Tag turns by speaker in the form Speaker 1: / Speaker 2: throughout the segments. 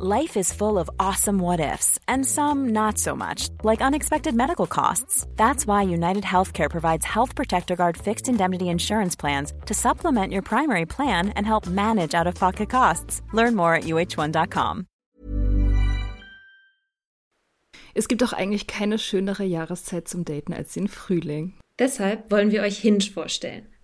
Speaker 1: Life is full of awesome what ifs, and some not so much, like unexpected medical costs. That's why United Healthcare provides Health Protector Guard fixed indemnity insurance plans to supplement your primary plan and help manage out of pocket costs. Learn more at uh1.com.
Speaker 2: Es gibt doch eigentlich keine schönere Jahreszeit zum Daten als den Frühling.
Speaker 3: Deshalb wollen wir euch Hinge vorstellen.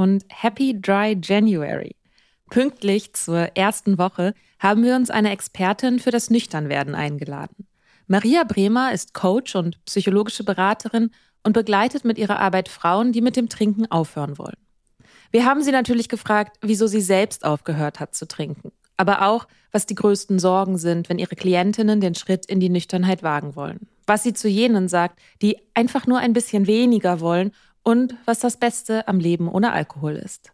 Speaker 4: Und Happy Dry January. Pünktlich zur ersten Woche haben wir uns eine Expertin für das Nüchternwerden eingeladen. Maria Bremer ist Coach und psychologische Beraterin und begleitet mit ihrer Arbeit Frauen, die mit dem Trinken aufhören wollen. Wir haben sie natürlich gefragt, wieso sie selbst aufgehört hat zu trinken, aber auch, was die größten Sorgen sind, wenn ihre Klientinnen den Schritt in die Nüchternheit wagen wollen. Was sie zu jenen sagt, die einfach nur ein bisschen weniger wollen und was das Beste am Leben ohne Alkohol ist.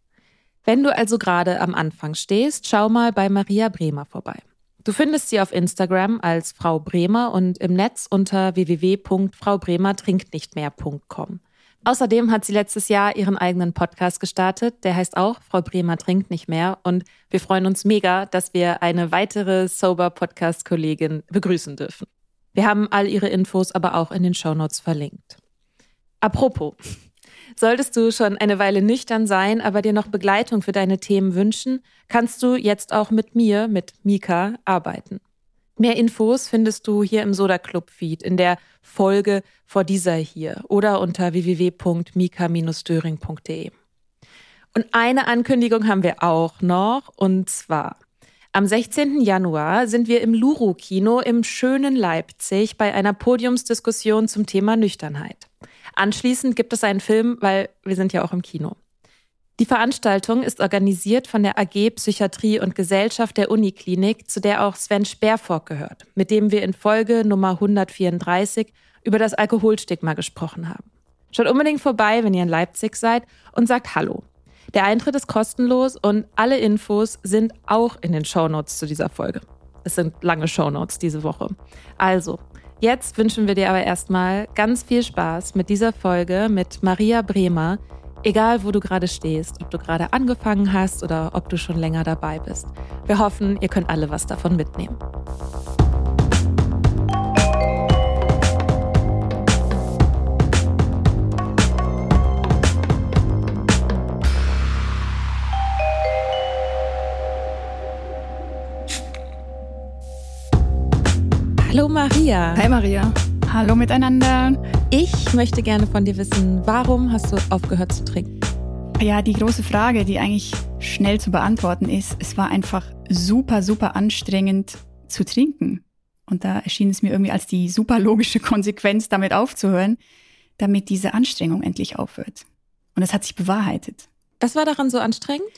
Speaker 4: Wenn du also gerade am Anfang stehst, schau mal bei Maria Bremer vorbei. Du findest sie auf Instagram als Frau Bremer und im Netz unter www.fraubremertrinknichtmehr.com. Außerdem hat sie letztes Jahr ihren eigenen Podcast gestartet, der heißt auch Frau Bremer trinkt nicht mehr und wir freuen uns mega, dass wir eine weitere Sober Podcast Kollegin begrüßen dürfen. Wir haben all ihre Infos aber auch in den Shownotes verlinkt. Apropos, Solltest du schon eine Weile nüchtern sein, aber dir noch Begleitung für deine Themen wünschen, kannst du jetzt auch mit mir, mit Mika, arbeiten. Mehr Infos findest du hier im Soda Club Feed in der Folge vor dieser hier oder unter www.mika-döring.de. Und eine Ankündigung haben wir auch noch und zwar am 16. Januar sind wir im Luru Kino im schönen Leipzig bei einer Podiumsdiskussion zum Thema Nüchternheit. Anschließend gibt es einen Film, weil wir sind ja auch im Kino. Die Veranstaltung ist organisiert von der AG Psychiatrie und Gesellschaft der Uniklinik, zu der auch Sven Sperrfork gehört, mit dem wir in Folge Nummer 134 über das Alkoholstigma gesprochen haben. Schaut unbedingt vorbei, wenn ihr in Leipzig seid und sagt Hallo. Der Eintritt ist kostenlos und alle Infos sind auch in den Shownotes zu dieser Folge. Es sind lange Shownotes diese Woche. Also, Jetzt wünschen wir dir aber erstmal ganz viel Spaß mit dieser Folge mit Maria Bremer, egal wo du gerade stehst, ob du gerade angefangen hast oder ob du schon länger dabei bist. Wir hoffen, ihr könnt alle was davon mitnehmen. Hallo Maria.
Speaker 2: Hi Maria.
Speaker 5: Hallo miteinander.
Speaker 4: Ich möchte gerne von dir wissen, warum hast du aufgehört zu trinken?
Speaker 5: Ja, die große Frage, die eigentlich schnell zu beantworten ist, es war einfach super, super anstrengend zu trinken. Und da erschien es mir irgendwie als die super logische Konsequenz, damit aufzuhören, damit diese Anstrengung endlich aufhört. Und es hat sich bewahrheitet.
Speaker 4: Was war daran so anstrengend?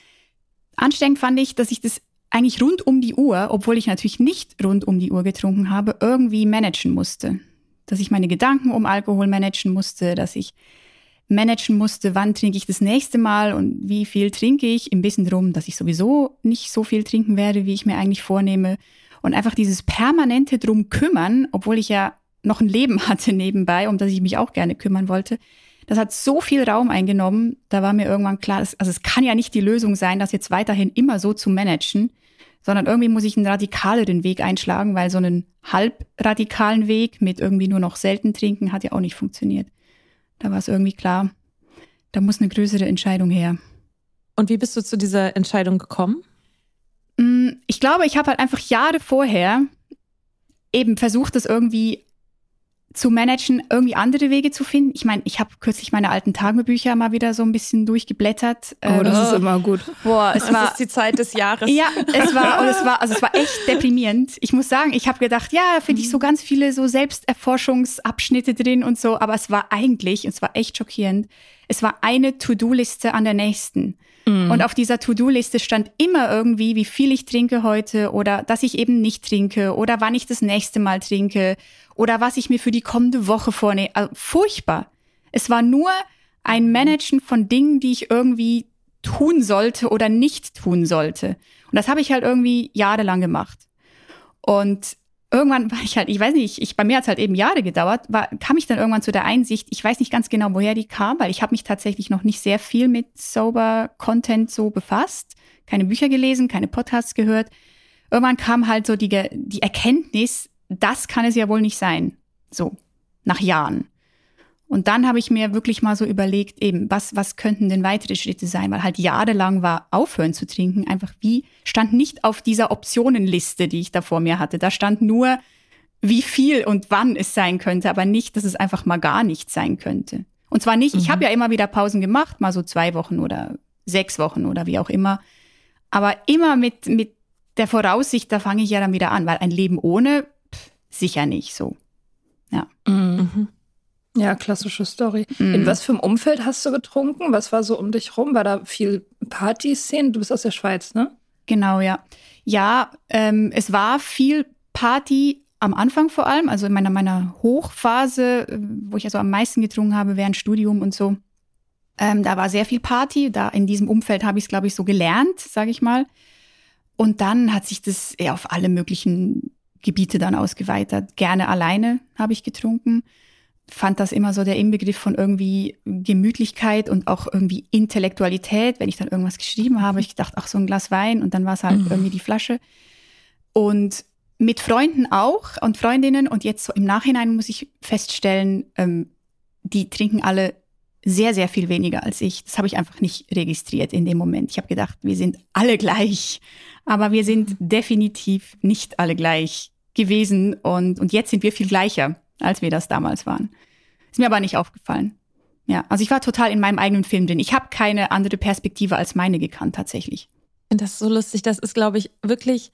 Speaker 5: Anstrengend fand ich, dass ich das eigentlich rund um die Uhr, obwohl ich natürlich nicht rund um die Uhr getrunken habe, irgendwie managen musste. Dass ich meine Gedanken um Alkohol managen musste, dass ich managen musste, wann trinke ich das nächste Mal und wie viel trinke ich, im Wissen drum, dass ich sowieso nicht so viel trinken werde, wie ich mir eigentlich vornehme. Und einfach dieses permanente drum kümmern, obwohl ich ja noch ein Leben hatte nebenbei, um das ich mich auch gerne kümmern wollte. Das hat so viel Raum eingenommen, da war mir irgendwann klar, dass, also es kann ja nicht die Lösung sein, das jetzt weiterhin immer so zu managen sondern irgendwie muss ich einen radikaleren Weg einschlagen, weil so einen halbradikalen Weg mit irgendwie nur noch selten trinken hat ja auch nicht funktioniert. Da war es irgendwie klar, da muss eine größere Entscheidung her.
Speaker 4: Und wie bist du zu dieser Entscheidung gekommen?
Speaker 5: Mm, ich glaube, ich habe halt einfach Jahre vorher eben versucht, das irgendwie zu managen, irgendwie andere Wege zu finden. Ich meine, ich habe kürzlich meine alten Tagebücher mal wieder so ein bisschen durchgeblättert.
Speaker 2: Oh, das ähm, ist immer gut.
Speaker 4: Boah, es das war ist die Zeit des Jahres.
Speaker 5: Ja, es war und es war also es war echt deprimierend. Ich muss sagen, ich habe gedacht, ja, da finde ich so ganz viele so Selbsterforschungsabschnitte drin und so, aber es war eigentlich und es war echt schockierend. Es war eine To-Do-Liste an der nächsten. Mhm. Und auf dieser To-Do-Liste stand immer irgendwie, wie viel ich trinke heute oder dass ich eben nicht trinke oder wann ich das nächste Mal trinke oder was ich mir für die kommende Woche vornehme. Also, furchtbar. Es war nur ein Managen von Dingen, die ich irgendwie tun sollte oder nicht tun sollte. Und das habe ich halt irgendwie jahrelang gemacht. Und irgendwann war ich halt, ich weiß nicht, ich, bei mir hat es halt eben Jahre gedauert, war, kam ich dann irgendwann zu der Einsicht, ich weiß nicht ganz genau, woher die kam, weil ich habe mich tatsächlich noch nicht sehr viel mit Sober Content so befasst, keine Bücher gelesen, keine Podcasts gehört. Irgendwann kam halt so die, die Erkenntnis, das kann es ja wohl nicht sein. So, nach Jahren. Und dann habe ich mir wirklich mal so überlegt, eben, was, was könnten denn weitere Schritte sein? Weil halt jahrelang war, aufhören zu trinken, einfach wie, stand nicht auf dieser Optionenliste, die ich da vor mir hatte. Da stand nur, wie viel und wann es sein könnte, aber nicht, dass es einfach mal gar nicht sein könnte. Und zwar nicht, mhm. ich habe ja immer wieder Pausen gemacht, mal so zwei Wochen oder sechs Wochen oder wie auch immer. Aber immer mit, mit der Voraussicht, da fange ich ja dann wieder an, weil ein Leben ohne, sicher nicht so. Ja.
Speaker 2: Mhm. Ja, klassische Story. Mhm. In was für einem Umfeld hast du getrunken? Was war so um dich rum? War da viel Partyszene? Du bist aus der Schweiz, ne?
Speaker 5: Genau, ja. Ja, ähm, es war viel Party am Anfang vor allem, also in meiner, meiner Hochphase, wo ich also am meisten getrunken habe während Studium und so. Ähm, da war sehr viel Party. Da in diesem Umfeld habe ich es, glaube ich, so gelernt, sage ich mal. Und dann hat sich das eher auf alle möglichen Gebiete dann ausgeweitet. Gerne alleine habe ich getrunken fand das immer so der Inbegriff von irgendwie Gemütlichkeit und auch irgendwie Intellektualität. Wenn ich dann irgendwas geschrieben habe, ich gedacht, ach, so ein Glas Wein und dann war es halt mhm. irgendwie die Flasche. Und mit Freunden auch und Freundinnen und jetzt so im Nachhinein muss ich feststellen, ähm, die trinken alle sehr, sehr viel weniger als ich. Das habe ich einfach nicht registriert in dem Moment. Ich habe gedacht, wir sind alle gleich, aber wir sind definitiv nicht alle gleich gewesen und, und jetzt sind wir viel gleicher als wir das damals waren. Ist mir aber nicht aufgefallen. Ja, also ich war total in meinem eigenen Film drin. Ich habe keine andere Perspektive als meine gekannt tatsächlich.
Speaker 4: Ich finde das so lustig. Das ist, glaube ich, wirklich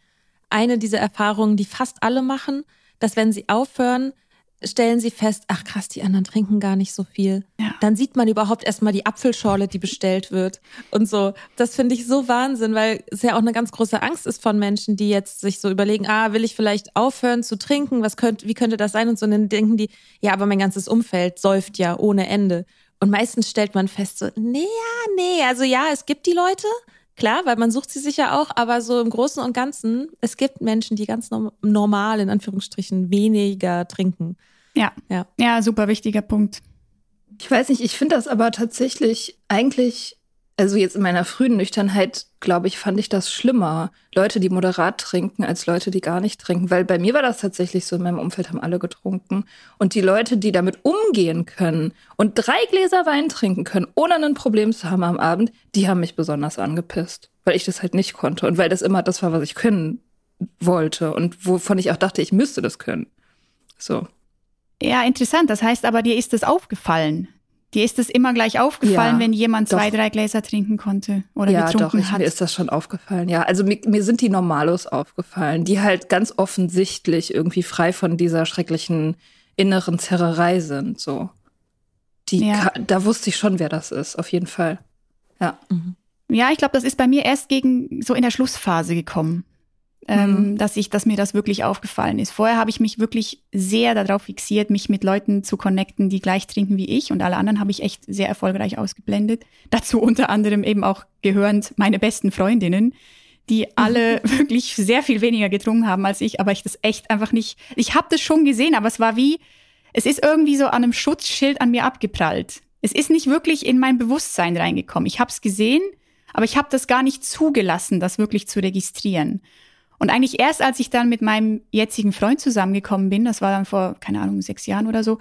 Speaker 4: eine dieser Erfahrungen, die fast alle machen, dass wenn sie aufhören, stellen sie fest, ach krass, die anderen trinken gar nicht so viel. Ja. Dann sieht man überhaupt erstmal die Apfelschorle, die bestellt wird und so. Das finde ich so Wahnsinn, weil es ja auch eine ganz große Angst ist von Menschen, die jetzt sich so überlegen, ah, will ich vielleicht aufhören zu trinken? Was könnte, wie könnte das sein? Und so, und dann denken die, ja, aber mein ganzes Umfeld säuft ja ohne Ende. Und meistens stellt man fest so, nee, ja, nee, also ja, es gibt die Leute, Klar, weil man sucht sie sicher auch, aber so im Großen und Ganzen, es gibt Menschen, die ganz normal, in Anführungsstrichen, weniger trinken.
Speaker 5: Ja. ja. Ja, super wichtiger Punkt.
Speaker 2: Ich weiß nicht, ich finde das aber tatsächlich eigentlich, also jetzt in meiner frühen Nüchternheit, glaube ich, fand ich das schlimmer. Leute, die moderat trinken, als Leute, die gar nicht trinken. Weil bei mir war das tatsächlich so, in meinem Umfeld haben alle getrunken. Und die Leute, die damit umgehen können und drei Gläser Wein trinken können, ohne ein Problem zu haben am Abend, die haben mich besonders angepisst. Weil ich das halt nicht konnte. Und weil das immer das war, was ich können wollte. Und wovon ich auch dachte, ich müsste das können. So.
Speaker 5: Ja, interessant. Das heißt aber, dir ist das aufgefallen. Dir ist es immer gleich aufgefallen, ja, wenn jemand zwei, drei Gläser trinken konnte oder ja, getrunken doch, hat.
Speaker 2: Mir ist das schon aufgefallen, ja. Also mir, mir sind die Normalos aufgefallen, die halt ganz offensichtlich irgendwie frei von dieser schrecklichen inneren Zerrerei sind. So. Die, ja. da wusste ich schon, wer das ist, auf jeden Fall. Ja.
Speaker 5: Mhm. Ja, ich glaube, das ist bei mir erst gegen so in der Schlussphase gekommen mhm. dass ich, dass mir das wirklich aufgefallen ist. Vorher habe ich mich wirklich sehr darauf fixiert, mich mit Leuten zu connecten, die gleich trinken wie ich und alle anderen habe ich echt sehr erfolgreich ausgeblendet. Dazu unter anderem eben auch gehörend meine besten Freundinnen, die alle wirklich sehr viel weniger getrunken haben als ich, aber ich das echt einfach nicht. Ich habe das schon gesehen, aber es war wie, es ist irgendwie so an einem Schutzschild an mir abgeprallt. Es ist nicht wirklich in mein Bewusstsein reingekommen. Ich habe es gesehen, aber ich habe das gar nicht zugelassen, das wirklich zu registrieren. Und eigentlich erst als ich dann mit meinem jetzigen Freund zusammengekommen bin, das war dann vor, keine Ahnung, sechs Jahren oder so,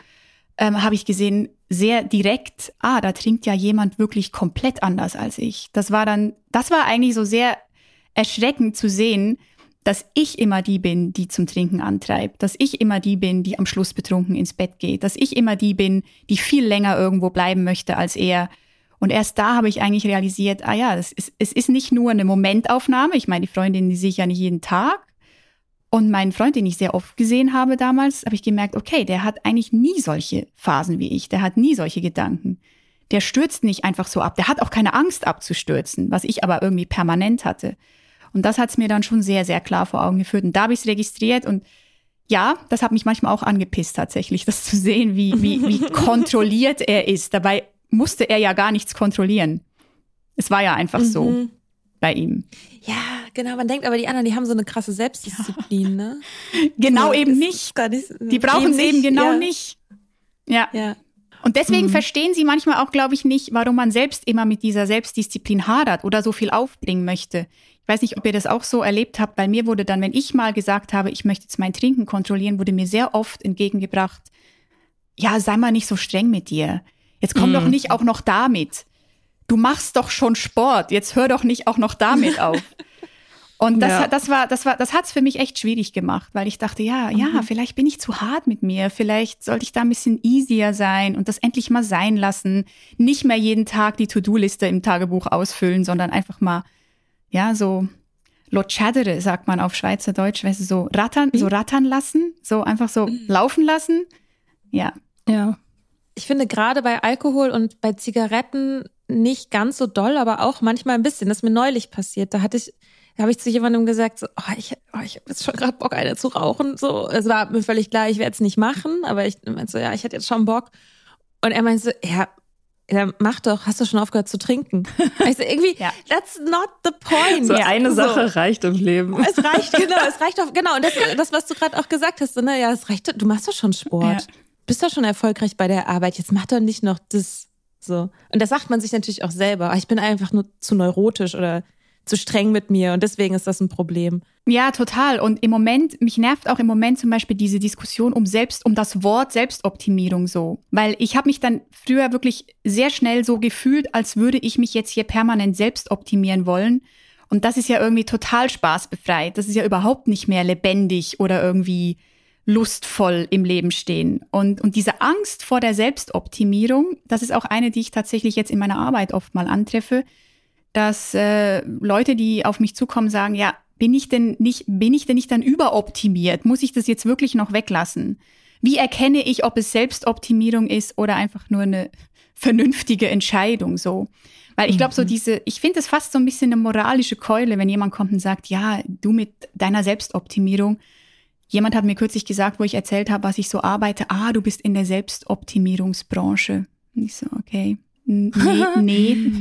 Speaker 5: ähm, habe ich gesehen, sehr direkt, ah, da trinkt ja jemand wirklich komplett anders als ich. Das war dann, das war eigentlich so sehr erschreckend zu sehen, dass ich immer die bin, die zum Trinken antreibt, dass ich immer die bin, die am Schluss betrunken ins Bett geht, dass ich immer die bin, die viel länger irgendwo bleiben möchte als er. Und erst da habe ich eigentlich realisiert, ah ja, ist, es ist nicht nur eine Momentaufnahme. Ich meine, die Freundin, die sehe ich ja nicht jeden Tag. Und meinen Freund, den ich sehr oft gesehen habe damals, habe ich gemerkt, okay, der hat eigentlich nie solche Phasen wie ich. Der hat nie solche Gedanken. Der stürzt nicht einfach so ab. Der hat auch keine Angst abzustürzen, was ich aber irgendwie permanent hatte. Und das hat es mir dann schon sehr, sehr klar vor Augen geführt. Und da habe ich es registriert und ja, das hat mich manchmal auch angepisst tatsächlich, das zu sehen, wie, wie, wie kontrolliert er ist. Dabei musste er ja gar nichts kontrollieren. Es war ja einfach mhm. so bei ihm.
Speaker 4: Ja, genau. Man denkt aber, die anderen, die haben so eine krasse Selbstdisziplin, ja. ne?
Speaker 5: Genau so, eben nicht. nicht. Die brauchen es eben genau ja. nicht. Ja. ja. Und deswegen mhm. verstehen sie manchmal auch, glaube ich, nicht, warum man selbst immer mit dieser Selbstdisziplin hadert oder so viel aufbringen möchte. Ich weiß nicht, ob ihr das auch so erlebt habt. Bei mir wurde dann, wenn ich mal gesagt habe, ich möchte jetzt mein Trinken kontrollieren, wurde mir sehr oft entgegengebracht, ja, sei mal nicht so streng mit dir. Jetzt komm mm. doch nicht auch noch damit. Du machst doch schon Sport. Jetzt hör doch nicht auch noch damit auf. Und das, ja. das war, das war, das hat's für mich echt schwierig gemacht, weil ich dachte, ja, mhm. ja, vielleicht bin ich zu hart mit mir, vielleicht sollte ich da ein bisschen easier sein und das endlich mal sein lassen, nicht mehr jeden Tag die To-Do-Liste im Tagebuch ausfüllen, sondern einfach mal, ja, so lotschadere, sagt man auf Schweizerdeutsch, weißt du, so rattern, mhm. so rattern lassen, so einfach so mhm. laufen lassen. Ja.
Speaker 4: Ja. Ich finde gerade bei Alkohol und bei Zigaretten nicht ganz so doll, aber auch manchmal ein bisschen. Das ist mir neulich passiert. Da hatte ich, da habe ich zu jemandem gesagt, so, oh, ich, oh, ich habe jetzt schon gerade Bock, eine zu rauchen. So, es war mir völlig klar, ich werde es nicht machen, aber ich meinte so, ja, ich hätte jetzt schon Bock. Und er meinte so, ja, ja, mach doch, hast du schon aufgehört zu trinken? Also irgendwie, ja. that's not the point.
Speaker 2: So eine so. Sache reicht im Leben.
Speaker 4: Es reicht, genau, es reicht auch, genau. Und das, das was du gerade auch gesagt hast, so, ne, ja, es reicht, du machst doch schon Sport. Ja. Bist doch schon erfolgreich bei der Arbeit, jetzt mach doch nicht noch das. So. Und das sagt man sich natürlich auch selber. Ah, ich bin einfach nur zu neurotisch oder zu streng mit mir und deswegen ist das ein Problem.
Speaker 5: Ja, total. Und im Moment, mich nervt auch im Moment zum Beispiel diese Diskussion um selbst, um das Wort Selbstoptimierung so. Weil ich habe mich dann früher wirklich sehr schnell so gefühlt, als würde ich mich jetzt hier permanent selbst optimieren wollen. Und das ist ja irgendwie total spaßbefreit. Das ist ja überhaupt nicht mehr lebendig oder irgendwie lustvoll im Leben stehen. Und, und diese Angst vor der Selbstoptimierung, das ist auch eine, die ich tatsächlich jetzt in meiner Arbeit oft mal antreffe, dass äh, Leute, die auf mich zukommen, sagen, ja, bin ich denn nicht, bin ich denn nicht dann überoptimiert? Muss ich das jetzt wirklich noch weglassen? Wie erkenne ich, ob es Selbstoptimierung ist oder einfach nur eine vernünftige Entscheidung so? Weil ich glaube, so mhm. diese, ich finde es fast so ein bisschen eine moralische Keule, wenn jemand kommt und sagt, ja, du mit deiner Selbstoptimierung. Jemand hat mir kürzlich gesagt, wo ich erzählt habe, was ich so arbeite, ah, du bist in der Selbstoptimierungsbranche. Und ich so, okay, nee, nee.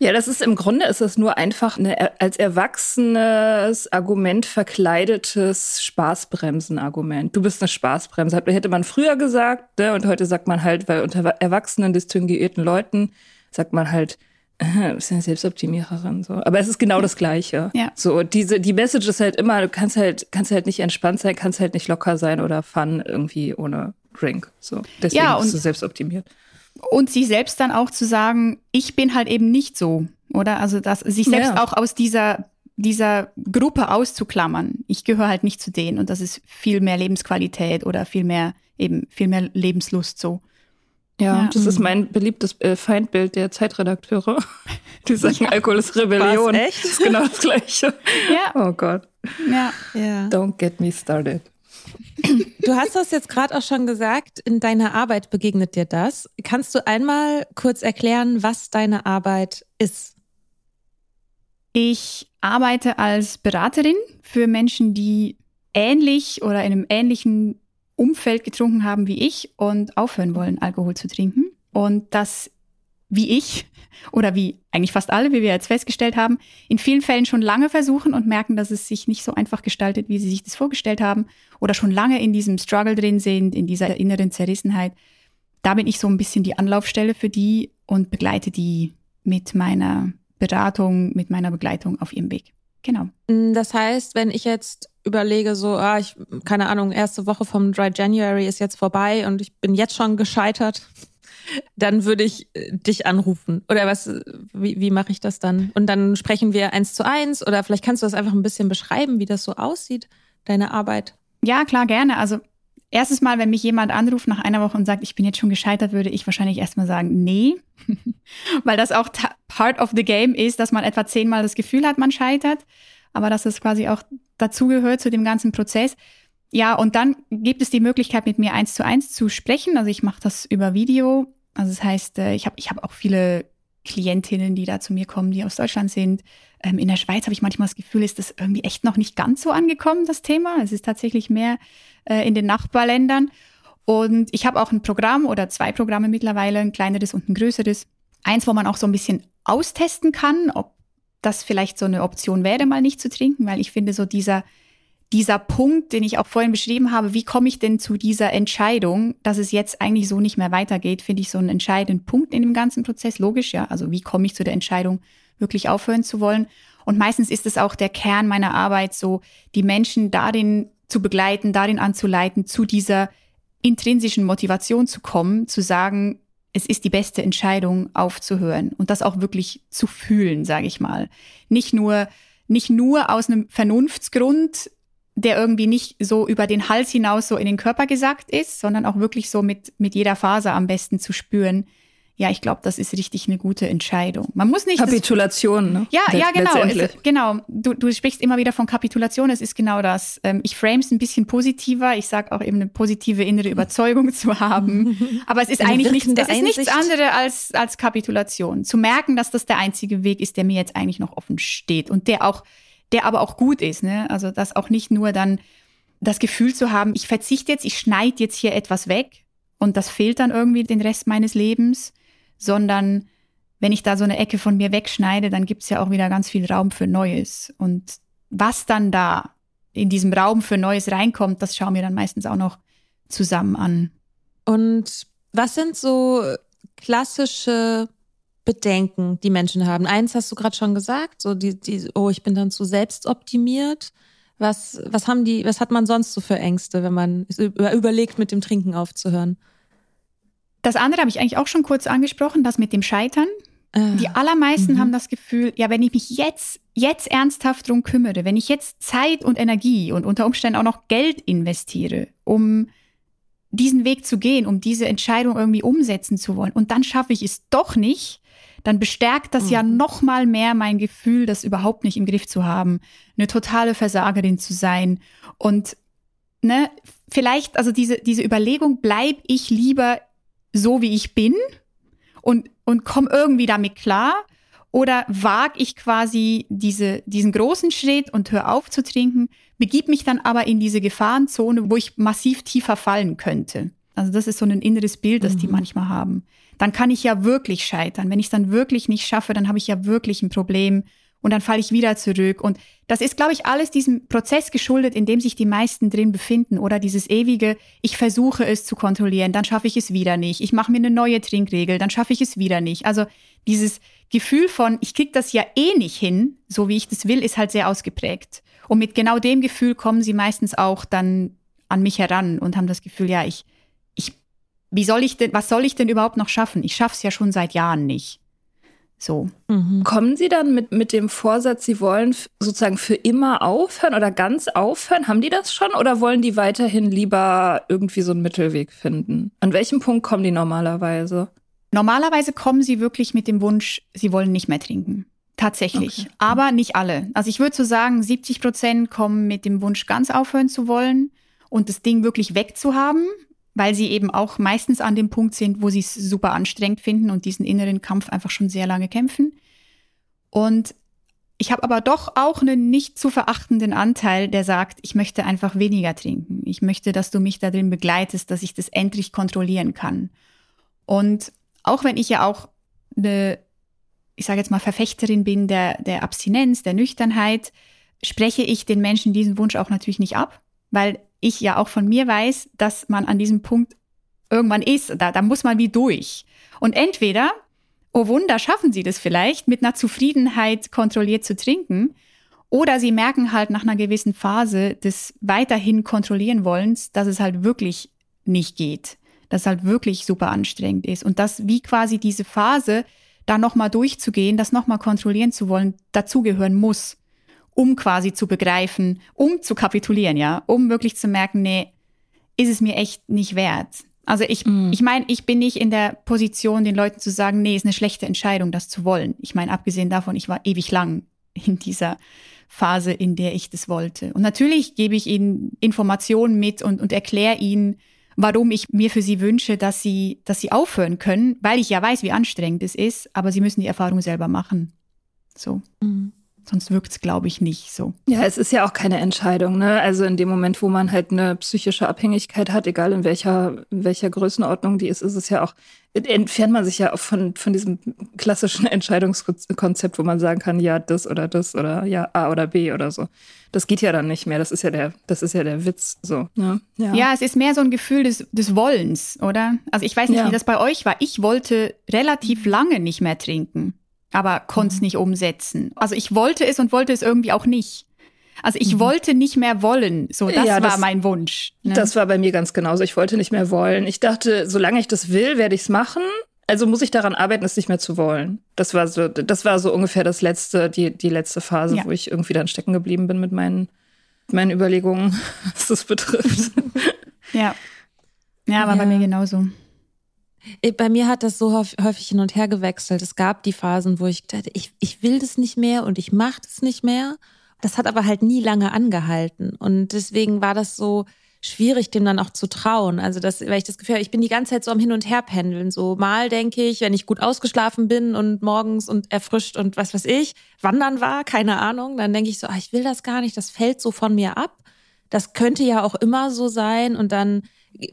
Speaker 2: Ja, das ist im Grunde ist das nur einfach eine als erwachsenes Argument verkleidetes Spaßbremsen-Argument. Du bist eine Spaßbremse. Hätte man früher gesagt, ne? und heute sagt man halt, weil unter erwachsenen, distinguierten Leuten sagt man halt, bist eine Selbstoptimiererin. So. Aber es ist genau das Gleiche. Ja. So, diese, die Message ist halt immer, du kannst halt, kannst halt nicht entspannt sein, kannst halt nicht locker sein oder fun irgendwie ohne Drink. So. Deswegen ja, bist du selbstoptimiert.
Speaker 5: Und sich selbst dann auch zu sagen, ich bin halt eben nicht so, oder? Also dass sich selbst ja. auch aus dieser dieser Gruppe auszuklammern. Ich gehöre halt nicht zu denen und das ist viel mehr Lebensqualität oder viel mehr eben viel mehr Lebenslust so.
Speaker 2: Ja, ja. das ist mein beliebtes äh, Feindbild der Zeitredakteure. Die sagen, ja. Alkohol ist Rebellion. Was, echt? Das ist genau das Gleiche. Ja. Oh Gott. Ja. ja. Don't get me started.
Speaker 4: Du hast das jetzt gerade auch schon gesagt, in deiner Arbeit begegnet dir das. Kannst du einmal kurz erklären, was deine Arbeit ist?
Speaker 5: Ich arbeite als Beraterin für Menschen, die ähnlich oder in einem ähnlichen Umfeld getrunken haben wie ich und aufhören wollen, Alkohol zu trinken. Und das wie ich oder wie eigentlich fast alle, wie wir jetzt festgestellt haben, in vielen Fällen schon lange versuchen und merken, dass es sich nicht so einfach gestaltet, wie sie sich das vorgestellt haben oder schon lange in diesem Struggle drin sind, in dieser inneren Zerrissenheit. Da bin ich so ein bisschen die Anlaufstelle für die und begleite die mit meiner Beratung, mit meiner Begleitung auf ihrem Weg. Genau.
Speaker 4: Das heißt, wenn ich jetzt überlege, so, ah, ich, keine Ahnung, erste Woche vom Dry January ist jetzt vorbei und ich bin jetzt schon gescheitert dann würde ich äh, dich anrufen. Oder was, wie, wie mache ich das dann? Und dann sprechen wir eins zu eins oder vielleicht kannst du das einfach ein bisschen beschreiben, wie das so aussieht, deine Arbeit.
Speaker 5: Ja, klar, gerne. Also erstes Mal, wenn mich jemand anruft nach einer Woche und sagt, ich bin jetzt schon gescheitert, würde ich wahrscheinlich erstmal sagen, nee. Weil das auch part of the game ist, dass man etwa zehnmal das Gefühl hat, man scheitert. Aber dass das quasi auch dazugehört zu dem ganzen Prozess. Ja, und dann gibt es die Möglichkeit, mit mir eins zu eins zu sprechen. Also ich mache das über Video. Also das heißt, äh, ich habe ich hab auch viele Klientinnen, die da zu mir kommen, die aus Deutschland sind. Ähm, in der Schweiz habe ich manchmal das Gefühl, ist das irgendwie echt noch nicht ganz so angekommen, das Thema. Es ist tatsächlich mehr äh, in den Nachbarländern. Und ich habe auch ein Programm oder zwei Programme mittlerweile, ein kleineres und ein größeres. Eins, wo man auch so ein bisschen austesten kann, ob das vielleicht so eine Option wäre, mal nicht zu trinken, weil ich finde, so dieser dieser Punkt, den ich auch vorhin beschrieben habe, wie komme ich denn zu dieser Entscheidung, dass es jetzt eigentlich so nicht mehr weitergeht, finde ich so einen entscheidenden Punkt in dem ganzen Prozess. Logisch, ja. Also wie komme ich zu der Entscheidung, wirklich aufhören zu wollen? Und meistens ist es auch der Kern meiner Arbeit, so die Menschen darin zu begleiten, darin anzuleiten, zu dieser intrinsischen Motivation zu kommen, zu sagen, es ist die beste Entscheidung, aufzuhören und das auch wirklich zu fühlen, sage ich mal. Nicht nur nicht nur aus einem Vernunftsgrund, der irgendwie nicht so über den Hals hinaus so in den Körper gesackt ist, sondern auch wirklich so mit, mit jeder Faser am besten zu spüren. Ja, ich glaube, das ist richtig eine gute Entscheidung. Man muss nicht.
Speaker 2: Kapitulation,
Speaker 5: ne? Ja, ja, genau. Es, genau. Du, du sprichst immer wieder von Kapitulation. Es ist genau das. Ähm, ich frame es ein bisschen positiver. Ich sage auch eben eine positive innere Überzeugung zu haben. Aber es ist eine eigentlich nicht, es ist nichts anderes als, als Kapitulation. Zu merken, dass das der einzige Weg ist, der mir jetzt eigentlich noch offen steht und der auch der aber auch gut ist. Ne? Also das auch nicht nur dann das Gefühl zu haben, ich verzichte jetzt, ich schneide jetzt hier etwas weg und das fehlt dann irgendwie den Rest meines Lebens, sondern wenn ich da so eine Ecke von mir wegschneide, dann gibt's ja auch wieder ganz viel Raum für Neues. Und was dann da in diesem Raum für Neues reinkommt, das schauen wir dann meistens auch noch zusammen an.
Speaker 4: Und was sind so klassische Bedenken, die Menschen haben. Eins hast du gerade schon gesagt, so die, die, oh, ich bin dann zu selbstoptimiert. Was, was haben die, was hat man sonst so für Ängste, wenn man überlegt, mit dem Trinken aufzuhören?
Speaker 5: Das andere habe ich eigentlich auch schon kurz angesprochen, das mit dem Scheitern. Ah. Die allermeisten mhm. haben das Gefühl, ja, wenn ich mich jetzt, jetzt ernsthaft drum kümmere, wenn ich jetzt Zeit und Energie und unter Umständen auch noch Geld investiere, um diesen Weg zu gehen, um diese Entscheidung irgendwie umsetzen zu wollen, und dann schaffe ich es doch nicht, dann bestärkt das mhm. ja noch mal mehr mein Gefühl, das überhaupt nicht im Griff zu haben, eine totale Versagerin zu sein und ne, vielleicht also diese diese Überlegung, bleib ich lieber so wie ich bin und und komm irgendwie damit klar oder wag ich quasi diese, diesen großen Schritt und hör auf zu trinken, begib mich dann aber in diese Gefahrenzone, wo ich massiv tiefer fallen könnte. Also das ist so ein inneres Bild, das mhm. die manchmal haben dann kann ich ja wirklich scheitern. Wenn ich es dann wirklich nicht schaffe, dann habe ich ja wirklich ein Problem und dann falle ich wieder zurück. Und das ist, glaube ich, alles diesem Prozess geschuldet, in dem sich die meisten drin befinden oder dieses ewige, ich versuche es zu kontrollieren, dann schaffe ich es wieder nicht. Ich mache mir eine neue Trinkregel, dann schaffe ich es wieder nicht. Also dieses Gefühl von, ich krieg das ja eh nicht hin, so wie ich das will, ist halt sehr ausgeprägt. Und mit genau dem Gefühl kommen sie meistens auch dann an mich heran und haben das Gefühl, ja, ich, wie soll ich denn, was soll ich denn überhaupt noch schaffen? Ich schaff's ja schon seit Jahren nicht. So.
Speaker 2: Mhm. Kommen Sie dann mit, mit dem Vorsatz, Sie wollen sozusagen für immer aufhören oder ganz aufhören? Haben die das schon oder wollen die weiterhin lieber irgendwie so einen Mittelweg finden? An welchem Punkt kommen die normalerweise?
Speaker 5: Normalerweise kommen sie wirklich mit dem Wunsch, sie wollen nicht mehr trinken. Tatsächlich. Okay. Aber nicht alle. Also ich würde so sagen, 70 Prozent kommen mit dem Wunsch, ganz aufhören zu wollen und das Ding wirklich wegzuhaben weil sie eben auch meistens an dem Punkt sind, wo sie es super anstrengend finden und diesen inneren Kampf einfach schon sehr lange kämpfen. Und ich habe aber doch auch einen nicht zu verachtenden Anteil, der sagt, ich möchte einfach weniger trinken. Ich möchte, dass du mich darin begleitest, dass ich das endlich kontrollieren kann. Und auch wenn ich ja auch eine, ich sage jetzt mal, Verfechterin bin der, der Abstinenz, der Nüchternheit, spreche ich den Menschen diesen Wunsch auch natürlich nicht ab, weil ich ja auch von mir weiß, dass man an diesem Punkt irgendwann ist. Da, da muss man wie durch. Und entweder, oh Wunder, schaffen sie das vielleicht, mit einer Zufriedenheit kontrolliert zu trinken, oder sie merken halt nach einer gewissen Phase des weiterhin kontrollieren wollens, dass es halt wirklich nicht geht. dass es halt wirklich super anstrengend ist und dass wie quasi diese Phase da nochmal durchzugehen, das nochmal kontrollieren zu wollen, dazugehören muss, um quasi zu begreifen, um zu kapitulieren, ja, um wirklich zu merken, nee, ist es mir echt nicht wert. Also ich, mm. ich meine, ich bin nicht in der Position, den Leuten zu sagen, nee, ist eine schlechte Entscheidung, das zu wollen. Ich meine, abgesehen davon, ich war ewig lang in dieser Phase, in der ich das wollte. Und natürlich gebe ich ihnen Informationen mit und, und erkläre ihnen, warum ich mir für sie wünsche, dass sie, dass sie aufhören können, weil ich ja weiß, wie anstrengend es ist, aber sie müssen die Erfahrung selber machen. So. Mhm. Sonst wirkt es, glaube ich, nicht so.
Speaker 2: Ja, es ist ja auch keine Entscheidung. Ne? Also in dem Moment, wo man halt eine psychische Abhängigkeit hat, egal in welcher, in welcher Größenordnung die ist, ist es ja auch, entfernt man sich ja auch von, von diesem klassischen Entscheidungskonzept, wo man sagen kann, ja, das oder das oder ja, A oder B oder so. Das geht ja dann nicht mehr. Das ist ja der, das ist ja der Witz so.
Speaker 5: Ne? Ja. ja, es ist mehr so ein Gefühl des, des Wollens, oder? Also ich weiß nicht, ja. wie das bei euch war. Ich wollte relativ lange nicht mehr trinken aber konnte es mhm. nicht umsetzen. Also ich wollte es und wollte es irgendwie auch nicht. Also ich mhm. wollte nicht mehr wollen. So, das, ja, das war mein Wunsch.
Speaker 2: Ne? Das war bei mir ganz genauso. Ich wollte nicht mehr wollen. Ich dachte, solange ich das will, werde ich es machen. Also muss ich daran arbeiten, es nicht mehr zu wollen. Das war so, das war so ungefähr das letzte, die, die letzte Phase, ja. wo ich irgendwie dann stecken geblieben bin mit meinen, meinen Überlegungen, was das betrifft.
Speaker 5: ja. Ja, war ja. bei mir genauso.
Speaker 4: Äh, bei mir hat das so häufig hin und her gewechselt. Es gab die Phasen, wo ich dachte, ich, ich will das nicht mehr und ich mache das nicht mehr. Das hat aber halt nie lange angehalten. Und deswegen war das so schwierig, dem dann auch zu trauen. Also, das, weil ich das Gefühl habe, ich bin die ganze Zeit so am Hin- und Herpendeln. So mal denke ich, wenn ich gut ausgeschlafen bin und morgens und erfrischt und was weiß ich, wandern war, keine Ahnung, dann denke ich so, ach, ich will das gar nicht, das fällt so von mir ab. Das könnte ja auch immer so sein. Und dann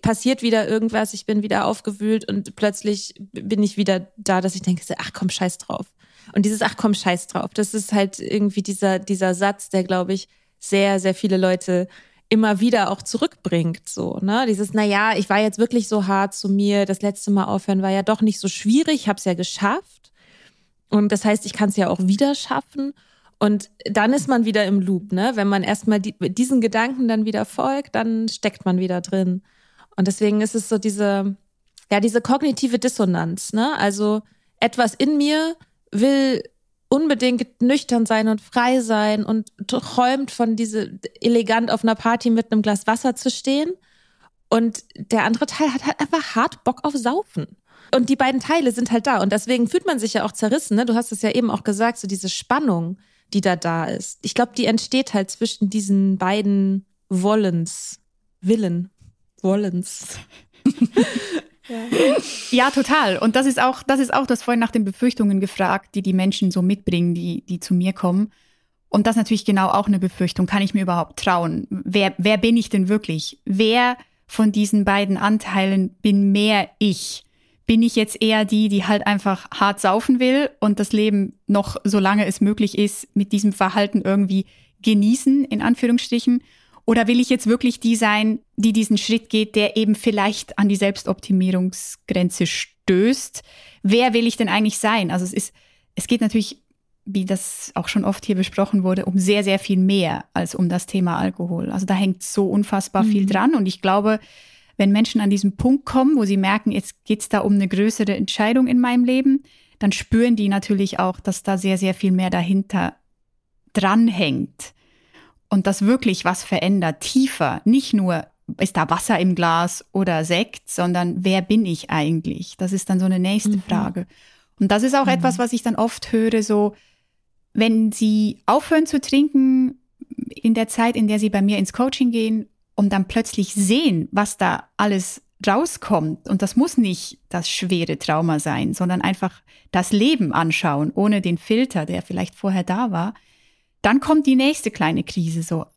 Speaker 4: passiert wieder irgendwas, ich bin wieder aufgewühlt und plötzlich bin ich wieder da, dass ich denke, ach komm, scheiß drauf. Und dieses ach komm, scheiß drauf, das ist halt irgendwie dieser, dieser Satz, der, glaube ich, sehr, sehr viele Leute immer wieder auch zurückbringt, so, ne? Dieses, na ja, ich war jetzt wirklich so hart zu mir, das letzte Mal aufhören war ja doch nicht so schwierig, ich habe es ja geschafft. Und das heißt, ich kann es ja auch wieder schaffen. Und dann ist man wieder im Loop, ne? Wenn man erstmal die, diesen Gedanken dann wieder folgt, dann steckt man wieder drin. Und deswegen ist es so diese, ja, diese kognitive Dissonanz, ne? Also etwas in mir will unbedingt nüchtern sein und frei sein und träumt von diese elegant auf einer Party mit einem Glas Wasser zu stehen. Und der andere Teil hat halt einfach hart Bock auf Saufen. Und die beiden Teile sind halt da. Und deswegen fühlt man sich ja auch zerrissen. Ne? Du hast es ja eben auch gesagt, so diese Spannung, die da da ist. Ich glaube, die entsteht halt zwischen diesen beiden Wollens, Willen, Wollens.
Speaker 5: ja. ja, total. Und das ist auch, das ist auch das vorhin nach den Befürchtungen gefragt, die die Menschen so mitbringen, die, die zu mir kommen. Und das ist natürlich genau auch eine Befürchtung. Kann ich mir überhaupt trauen? Wer, wer bin ich denn wirklich? Wer von diesen beiden Anteilen bin mehr ich? Bin ich jetzt eher die, die halt einfach hart saufen will und das Leben noch, solange es möglich ist, mit diesem Verhalten irgendwie genießen, in Anführungsstrichen? Oder will ich jetzt wirklich die sein, die diesen Schritt geht, der eben vielleicht an die Selbstoptimierungsgrenze stößt? Wer will ich denn eigentlich sein? Also es ist, es geht natürlich, wie das auch schon oft hier besprochen wurde, um sehr, sehr viel mehr als um das Thema Alkohol. Also da hängt so unfassbar mhm. viel dran. Und ich glaube, wenn Menschen an diesen Punkt kommen, wo sie merken, jetzt geht's da um eine größere Entscheidung in meinem Leben, dann spüren die natürlich auch, dass da sehr, sehr viel mehr dahinter dranhängt und das wirklich was verändert, tiefer, nicht nur ist da Wasser im Glas oder Sekt, sondern wer bin ich eigentlich? Das ist dann so eine nächste mhm. Frage. Und das ist auch mhm. etwas, was ich dann oft höre, so, wenn sie aufhören zu trinken in der Zeit, in der sie bei mir ins Coaching gehen und dann plötzlich sehen, was da alles rauskommt. Und das muss nicht das schwere Trauma sein, sondern einfach das Leben anschauen, ohne den Filter, der vielleicht vorher da war dann kommt die nächste kleine Krise so.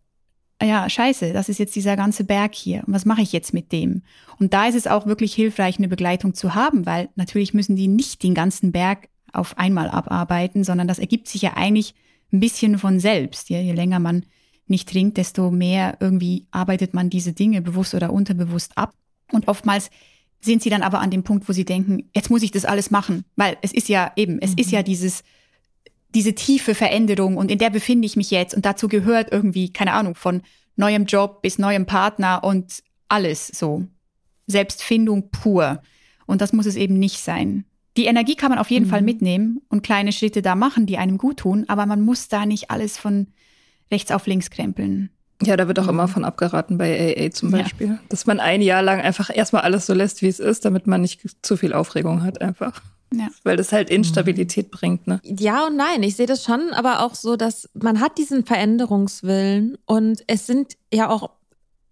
Speaker 5: Ja, scheiße, das ist jetzt dieser ganze Berg hier. Und was mache ich jetzt mit dem? Und da ist es auch wirklich hilfreich, eine Begleitung zu haben, weil natürlich müssen die nicht den ganzen Berg auf einmal abarbeiten, sondern das ergibt sich ja eigentlich ein bisschen von selbst. Je, je länger man nicht trinkt, desto mehr irgendwie arbeitet man diese Dinge bewusst oder unterbewusst ab. Und oftmals sind sie dann aber an dem Punkt, wo sie denken, jetzt muss ich das alles machen, weil es ist ja eben, es mhm. ist ja dieses diese tiefe Veränderung und in der befinde ich mich jetzt und dazu gehört irgendwie, keine Ahnung, von neuem Job bis neuem Partner und alles so. Selbstfindung pur. Und das muss es eben nicht sein. Die Energie kann man auf jeden mhm. Fall mitnehmen und kleine Schritte da machen, die einem gut tun, aber man muss da nicht alles von rechts auf links krempeln.
Speaker 2: Ja, da wird auch immer von abgeraten bei AA zum Beispiel, ja. dass man ein Jahr lang einfach erstmal alles so lässt, wie es ist, damit man nicht zu viel Aufregung hat einfach. Ja. Weil das halt Instabilität mhm. bringt, ne?
Speaker 4: Ja und nein, ich sehe das schon, aber auch so, dass man hat diesen Veränderungswillen und es sind ja auch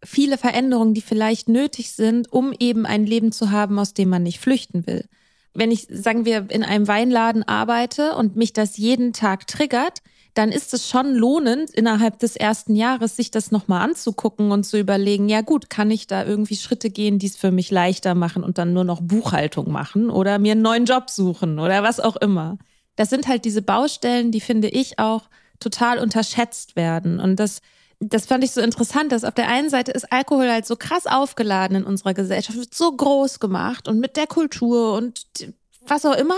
Speaker 4: viele Veränderungen, die vielleicht nötig sind, um eben ein Leben zu haben, aus dem man nicht flüchten will. Wenn ich, sagen wir, in einem Weinladen arbeite und mich das jeden Tag triggert, dann ist es schon lohnend, innerhalb des ersten Jahres sich das nochmal anzugucken und zu überlegen, ja gut, kann ich da irgendwie Schritte gehen, die es für mich leichter machen und dann nur noch Buchhaltung machen oder mir einen neuen Job suchen oder was auch immer. Das sind halt diese Baustellen, die finde ich auch total unterschätzt werden. Und das, das fand ich so interessant, dass auf der einen Seite ist Alkohol halt so krass aufgeladen in unserer Gesellschaft, wird so groß gemacht und mit der Kultur und was auch immer.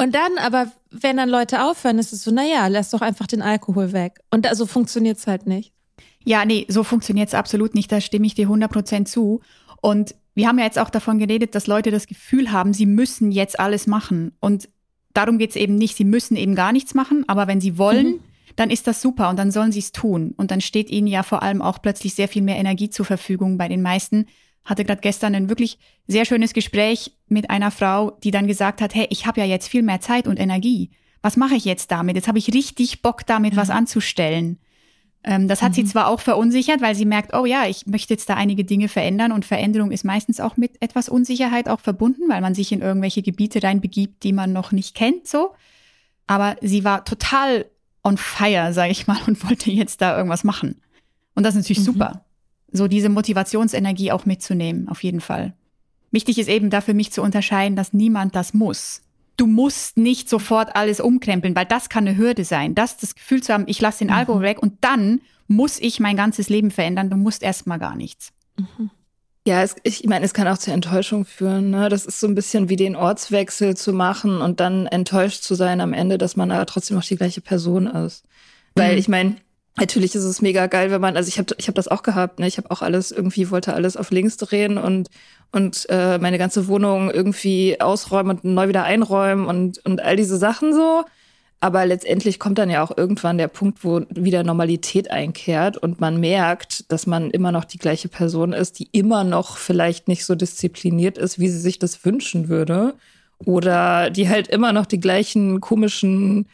Speaker 4: Und dann aber, wenn dann Leute aufhören, ist es so, naja, lass doch einfach den Alkohol weg. Und so funktioniert es halt nicht.
Speaker 5: Ja, nee, so funktioniert es absolut nicht. Da stimme ich dir 100% zu. Und wir haben ja jetzt auch davon geredet, dass Leute das Gefühl haben, sie müssen jetzt alles machen. Und darum geht es eben nicht. Sie müssen eben gar nichts machen. Aber wenn sie wollen, mhm. dann ist das super und dann sollen sie es tun. Und dann steht ihnen ja vor allem auch plötzlich sehr viel mehr Energie zur Verfügung bei den meisten, hatte gerade gestern ein wirklich sehr schönes Gespräch mit einer Frau, die dann gesagt hat, hey, ich habe ja jetzt viel mehr Zeit und Energie. Was mache ich jetzt damit? Jetzt habe ich richtig Bock damit, mhm. was anzustellen. Ähm, das hat mhm. sie zwar auch verunsichert, weil sie merkt, oh ja, ich möchte jetzt da einige Dinge verändern und Veränderung ist meistens auch mit etwas Unsicherheit auch verbunden, weil man sich in irgendwelche Gebiete reinbegibt, die man noch nicht kennt, so. Aber sie war total on fire, sage ich mal, und wollte jetzt da irgendwas machen. Und das ist natürlich mhm. super so diese Motivationsenergie auch mitzunehmen, auf jeden Fall. Wichtig ist eben da für mich zu unterscheiden, dass niemand das muss. Du musst nicht sofort alles umkrempeln, weil das kann eine Hürde sein. Das, das Gefühl zu haben, ich lasse den mhm. Alkohol weg und dann muss ich mein ganzes Leben verändern. Du musst erstmal gar nichts.
Speaker 2: Mhm. Ja, es, ich meine, es kann auch zur Enttäuschung führen. Ne? Das ist so ein bisschen wie den Ortswechsel zu machen und dann enttäuscht zu sein am Ende, dass man aber trotzdem noch die gleiche Person ist. Weil mhm. ich meine, Natürlich ist es mega geil, wenn man, also ich habe ich hab das auch gehabt, ne? Ich habe auch alles irgendwie, wollte alles auf links drehen und, und äh, meine ganze Wohnung irgendwie ausräumen und neu wieder einräumen und, und all diese Sachen so. Aber letztendlich kommt dann ja auch irgendwann der Punkt, wo wieder Normalität einkehrt und man merkt, dass man immer noch die gleiche Person ist, die immer noch vielleicht nicht so diszipliniert ist, wie sie sich das wünschen würde. Oder die halt immer noch die gleichen komischen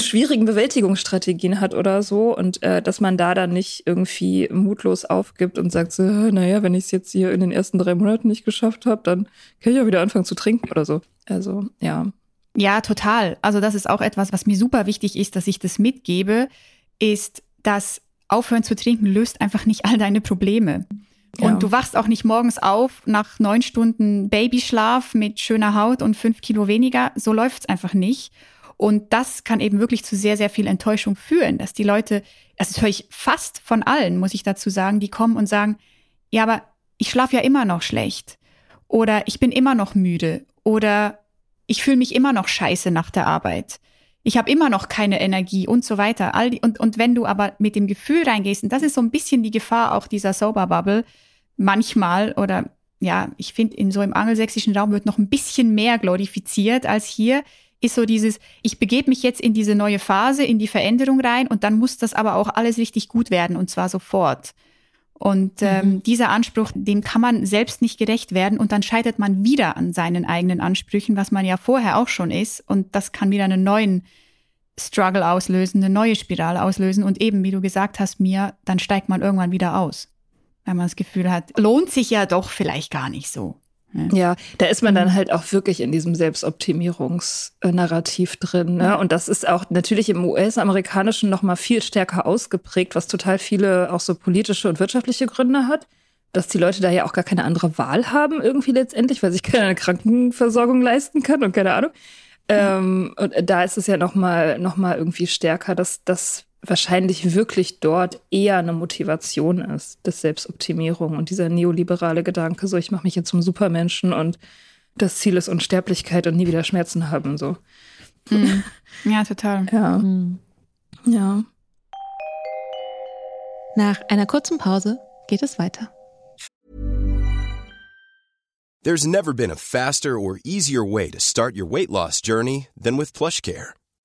Speaker 2: schwierigen Bewältigungsstrategien hat oder so und äh, dass man da dann nicht irgendwie mutlos aufgibt und sagt so, naja, wenn ich es jetzt hier in den ersten drei Monaten nicht geschafft habe, dann kann ich ja wieder anfangen zu trinken oder so. Also ja.
Speaker 5: Ja, total. Also das ist auch etwas, was mir super wichtig ist, dass ich das mitgebe, ist, dass aufhören zu trinken löst einfach nicht all deine Probleme. Ja. Und du wachst auch nicht morgens auf nach neun Stunden Babyschlaf mit schöner Haut und fünf Kilo weniger. So läuft's einfach nicht. Und das kann eben wirklich zu sehr, sehr viel Enttäuschung führen, dass die Leute, das höre ich fast von allen, muss ich dazu sagen, die kommen und sagen, ja, aber ich schlafe ja immer noch schlecht oder ich bin immer noch müde oder ich fühle mich immer noch scheiße nach der Arbeit. Ich habe immer noch keine Energie und so weiter. All die, und, und wenn du aber mit dem Gefühl reingehst, und das ist so ein bisschen die Gefahr auch dieser Sober Bubble, manchmal oder ja, ich finde, in so im angelsächsischen Raum wird noch ein bisschen mehr glorifiziert als hier ist so dieses, ich begebe mich jetzt in diese neue Phase, in die Veränderung rein und dann muss das aber auch alles richtig gut werden und zwar sofort. Und mhm. ähm, dieser Anspruch, dem kann man selbst nicht gerecht werden und dann scheitert man wieder an seinen eigenen Ansprüchen, was man ja vorher auch schon ist. Und das kann wieder einen neuen Struggle auslösen, eine neue Spirale auslösen. Und eben, wie du gesagt hast, mir, dann steigt man irgendwann wieder aus. Wenn man das Gefühl hat, lohnt sich ja doch vielleicht gar nicht so.
Speaker 2: Ja, da ist man dann mhm. halt auch wirklich in diesem Selbstoptimierungsnarrativ drin. Ne? Und das ist auch natürlich im US-amerikanischen noch mal viel stärker ausgeprägt, was total viele auch so politische und wirtschaftliche Gründe hat. Dass die Leute da ja auch gar keine andere Wahl haben irgendwie letztendlich, weil sich keine Krankenversorgung leisten kann und keine Ahnung. Ähm, und da ist es ja noch mal, noch mal irgendwie stärker, dass, dass wahrscheinlich wirklich dort eher eine Motivation ist, das Selbstoptimierung und dieser neoliberale Gedanke, so ich mache mich jetzt zum Supermenschen und das Ziel ist Unsterblichkeit und nie wieder Schmerzen haben, so.
Speaker 5: Mhm. Ja, total.
Speaker 2: Ja. Mhm. Ja.
Speaker 4: Nach einer kurzen Pause geht es weiter.
Speaker 6: There's never been a faster or easier way to start your weight loss journey than with PlushCare.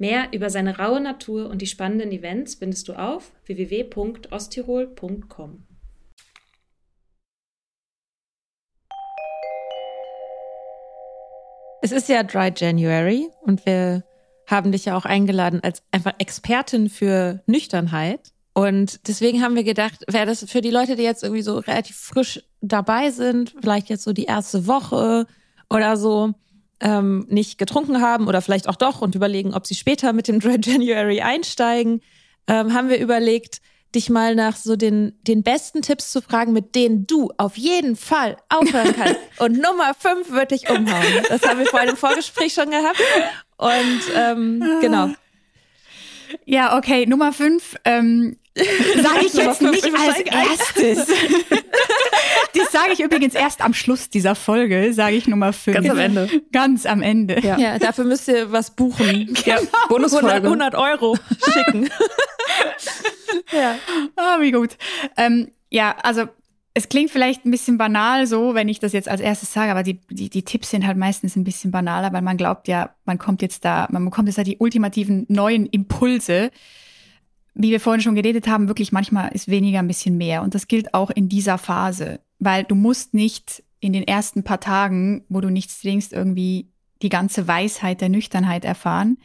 Speaker 3: Mehr über seine raue Natur und die spannenden Events findest du auf www.osttirol.com.
Speaker 4: Es ist ja Dry January und wir haben dich ja auch eingeladen als einfach Expertin für Nüchternheit. Und deswegen haben wir gedacht, wäre das für die Leute, die jetzt irgendwie so relativ frisch dabei sind, vielleicht jetzt so die erste Woche oder so, ähm, nicht getrunken haben oder vielleicht auch doch und überlegen, ob sie später mit dem Dry January einsteigen, ähm, haben wir überlegt, dich mal nach so den, den besten Tipps zu fragen, mit denen du auf jeden Fall aufhören kannst. Und Nummer fünf wird dich umhauen. Das haben wir vorhin im Vorgespräch schon gehabt. Und ähm, genau.
Speaker 5: Ja, okay, Nummer fünf. Ähm, sage ich jetzt nicht als erstes. das sage ich übrigens erst am Schluss dieser Folge, sage ich Nummer fünf.
Speaker 2: Ganz am Ende.
Speaker 5: Ganz am Ende.
Speaker 4: Ja, ja dafür müsst ihr was buchen.
Speaker 2: Ja, Bonusfolge.
Speaker 4: 100, 100 Euro schicken.
Speaker 5: ja. Ah, wie gut. Ähm, ja, also es klingt vielleicht ein bisschen banal so, wenn ich das jetzt als erstes sage, aber die, die, die Tipps sind halt meistens ein bisschen banaler, weil man glaubt ja, man kommt jetzt da, man bekommt jetzt da die ultimativen neuen Impulse. Wie wir vorhin schon geredet haben, wirklich manchmal ist weniger ein bisschen mehr. Und das gilt auch in dieser Phase, weil du musst nicht in den ersten paar Tagen, wo du nichts trinkst, irgendwie die ganze Weisheit der Nüchternheit erfahren,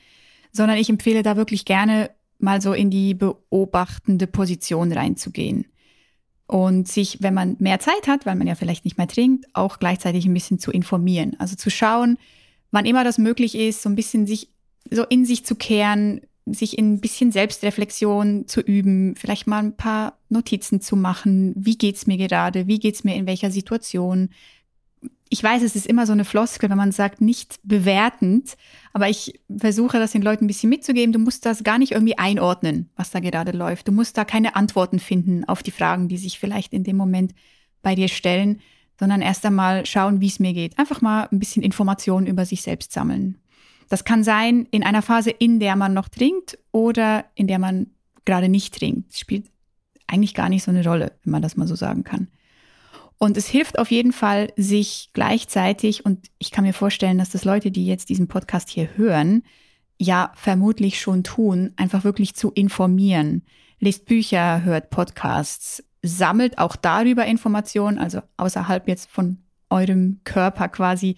Speaker 5: sondern ich empfehle da wirklich gerne mal so in die beobachtende Position reinzugehen und sich, wenn man mehr Zeit hat, weil man ja vielleicht nicht mehr trinkt, auch gleichzeitig ein bisschen zu informieren. Also zu schauen, wann immer das möglich ist, so ein bisschen sich so in sich zu kehren, sich in ein bisschen Selbstreflexion zu üben, vielleicht mal ein paar Notizen zu machen. Wie geht's mir gerade? Wie geht's mir in welcher Situation? ich weiß, es ist immer so eine Floskel, wenn man sagt, nicht bewertend, aber ich versuche das den Leuten ein bisschen mitzugeben. Du musst das gar nicht irgendwie einordnen, was da gerade läuft. Du musst da keine Antworten finden auf die Fragen, die sich vielleicht in dem Moment bei dir stellen, sondern erst einmal schauen, wie es mir geht. Einfach mal ein bisschen Informationen über sich selbst sammeln. Das kann sein in einer Phase, in der man noch trinkt oder in der man gerade nicht trinkt. Das spielt eigentlich gar nicht so eine Rolle, wenn man das mal so sagen kann. Und es hilft auf jeden Fall, sich gleichzeitig, und ich kann mir vorstellen, dass das Leute, die jetzt diesen Podcast hier hören, ja vermutlich schon tun, einfach wirklich zu informieren. Lest Bücher, hört Podcasts, sammelt auch darüber Informationen, also außerhalb jetzt von eurem Körper quasi,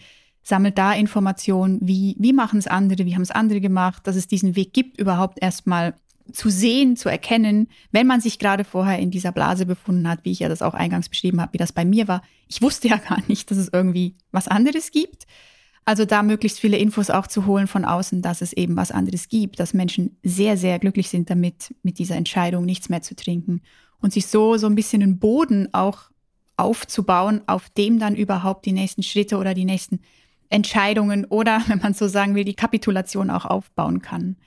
Speaker 5: sammelt da Informationen, wie, wie machen es andere, wie haben es andere gemacht, dass es diesen Weg gibt, überhaupt erstmal zu sehen, zu erkennen, wenn man sich gerade vorher in dieser Blase befunden hat, wie ich ja das auch eingangs beschrieben habe, wie das bei mir war. Ich wusste ja gar nicht, dass es irgendwie was anderes gibt. Also da möglichst viele Infos auch zu holen von außen, dass es eben was anderes gibt, dass Menschen sehr, sehr glücklich sind damit, mit dieser Entscheidung nichts mehr zu trinken und sich so, so ein bisschen einen Boden auch aufzubauen, auf dem dann überhaupt die nächsten Schritte oder die nächsten Entscheidungen oder, wenn man so sagen will, die Kapitulation auch aufbauen kann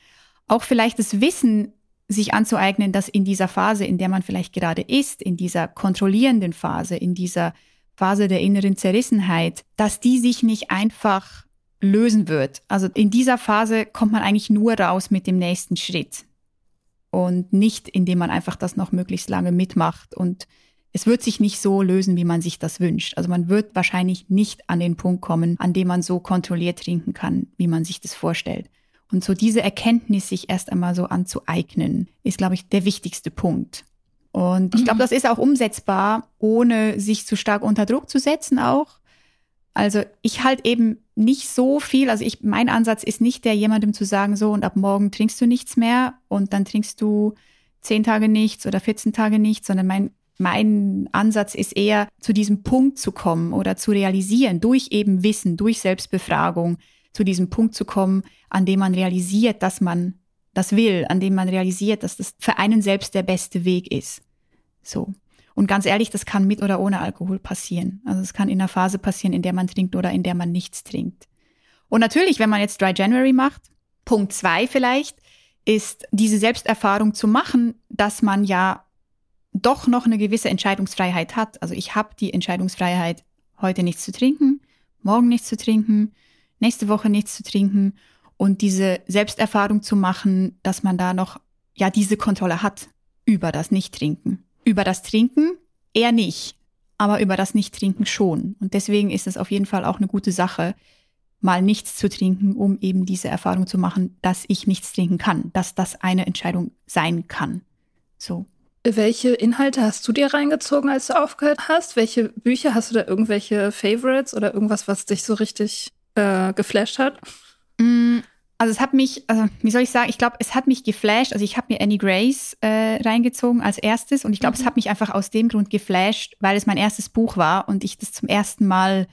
Speaker 5: auch vielleicht das Wissen sich anzueignen, dass in dieser Phase, in der man vielleicht gerade ist, in dieser kontrollierenden Phase, in dieser Phase der inneren Zerrissenheit, dass die sich nicht einfach lösen wird. Also in dieser Phase kommt man eigentlich nur raus mit dem nächsten Schritt und nicht, indem man einfach das noch möglichst lange mitmacht und es wird sich nicht so lösen, wie man sich das wünscht. Also man wird wahrscheinlich nicht an den Punkt kommen, an dem man so kontrolliert trinken kann, wie man sich das vorstellt. Und so diese Erkenntnis sich erst einmal so anzueignen, ist, glaube ich, der wichtigste Punkt. Und ich glaube, mhm. das ist auch umsetzbar, ohne sich zu stark unter Druck zu setzen auch. Also ich halt eben nicht so viel, also ich, mein Ansatz ist nicht der, jemandem zu sagen, so und ab morgen trinkst du nichts mehr und dann trinkst du zehn Tage nichts oder 14 Tage nichts, sondern mein, mein Ansatz ist eher, zu diesem Punkt zu kommen oder zu realisieren, durch eben Wissen, durch Selbstbefragung, zu diesem Punkt zu kommen, an dem man realisiert, dass man das will, an dem man realisiert, dass das für einen selbst der beste Weg ist. So. Und ganz ehrlich, das kann mit oder ohne Alkohol passieren. Also es kann in einer Phase passieren, in der man trinkt oder in der man nichts trinkt. Und natürlich, wenn man jetzt Dry January macht, Punkt zwei vielleicht, ist diese Selbsterfahrung zu machen, dass man ja doch noch eine gewisse Entscheidungsfreiheit hat. Also ich habe die Entscheidungsfreiheit, heute nichts zu trinken, morgen nichts zu trinken, nächste Woche nichts zu trinken und diese Selbsterfahrung zu machen, dass man da noch ja diese Kontrolle hat über das Nichttrinken. Über das Trinken eher nicht, aber über das Nicht-Trinken schon. Und deswegen ist es auf jeden Fall auch eine gute Sache, mal nichts zu trinken, um eben diese Erfahrung zu machen, dass ich nichts trinken kann, dass das eine Entscheidung sein kann. So.
Speaker 2: Welche Inhalte hast du dir reingezogen, als du aufgehört hast? Welche Bücher hast du da irgendwelche Favorites oder irgendwas, was dich so richtig äh, geflasht hat?
Speaker 5: Mm, also es hat mich, also wie soll ich sagen, ich glaube, es hat mich geflasht. Also ich habe mir Annie Grace äh, reingezogen als erstes und ich glaube, mhm. es hat mich einfach aus dem Grund geflasht, weil es mein erstes Buch war und ich das zum ersten Mal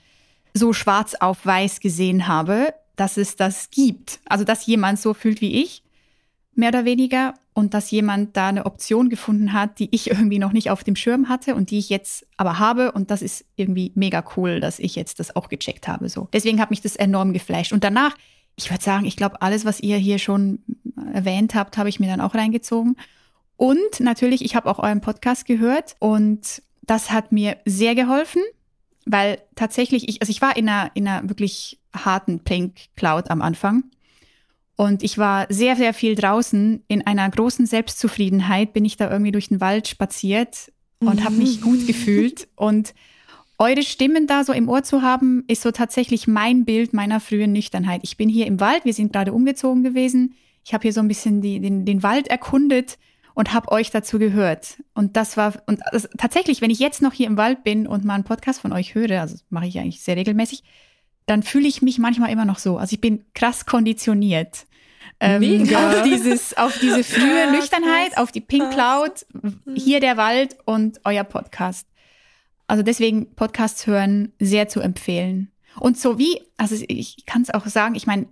Speaker 5: so schwarz auf weiß gesehen habe, dass es das gibt. Also dass jemand so fühlt wie ich, mehr oder weniger, und dass jemand da eine Option gefunden hat, die ich irgendwie noch nicht auf dem Schirm hatte und die ich jetzt aber habe. Und das ist irgendwie mega cool, dass ich jetzt das auch gecheckt habe. So. Deswegen hat mich das enorm geflasht. Und danach ich würde sagen, ich glaube, alles, was ihr hier schon erwähnt habt, habe ich mir dann auch reingezogen. Und natürlich, ich habe auch euren Podcast gehört und das hat mir sehr geholfen, weil tatsächlich ich, also ich war in einer, in einer wirklich harten Pink Cloud am Anfang. Und ich war sehr, sehr viel draußen. In einer großen Selbstzufriedenheit bin ich da irgendwie durch den Wald spaziert und habe mich gut gefühlt. Und eure Stimmen da so im Ohr zu haben, ist so tatsächlich mein Bild meiner frühen Nüchternheit. Ich bin hier im Wald, wir sind gerade umgezogen gewesen. Ich habe hier so ein bisschen die, den, den Wald erkundet und habe euch dazu gehört. Und das war, und das, tatsächlich, wenn ich jetzt noch hier im Wald bin und mal einen Podcast von euch höre, also mache ich eigentlich sehr regelmäßig, dann fühle ich mich manchmal immer noch so. Also ich bin krass konditioniert. Ähm, auf dieses, auf diese frühe Nüchternheit, auf die Pink Cloud, hier der Wald und euer Podcast. Also deswegen Podcasts hören sehr zu empfehlen. Und so wie, also ich kann es auch sagen, ich meine,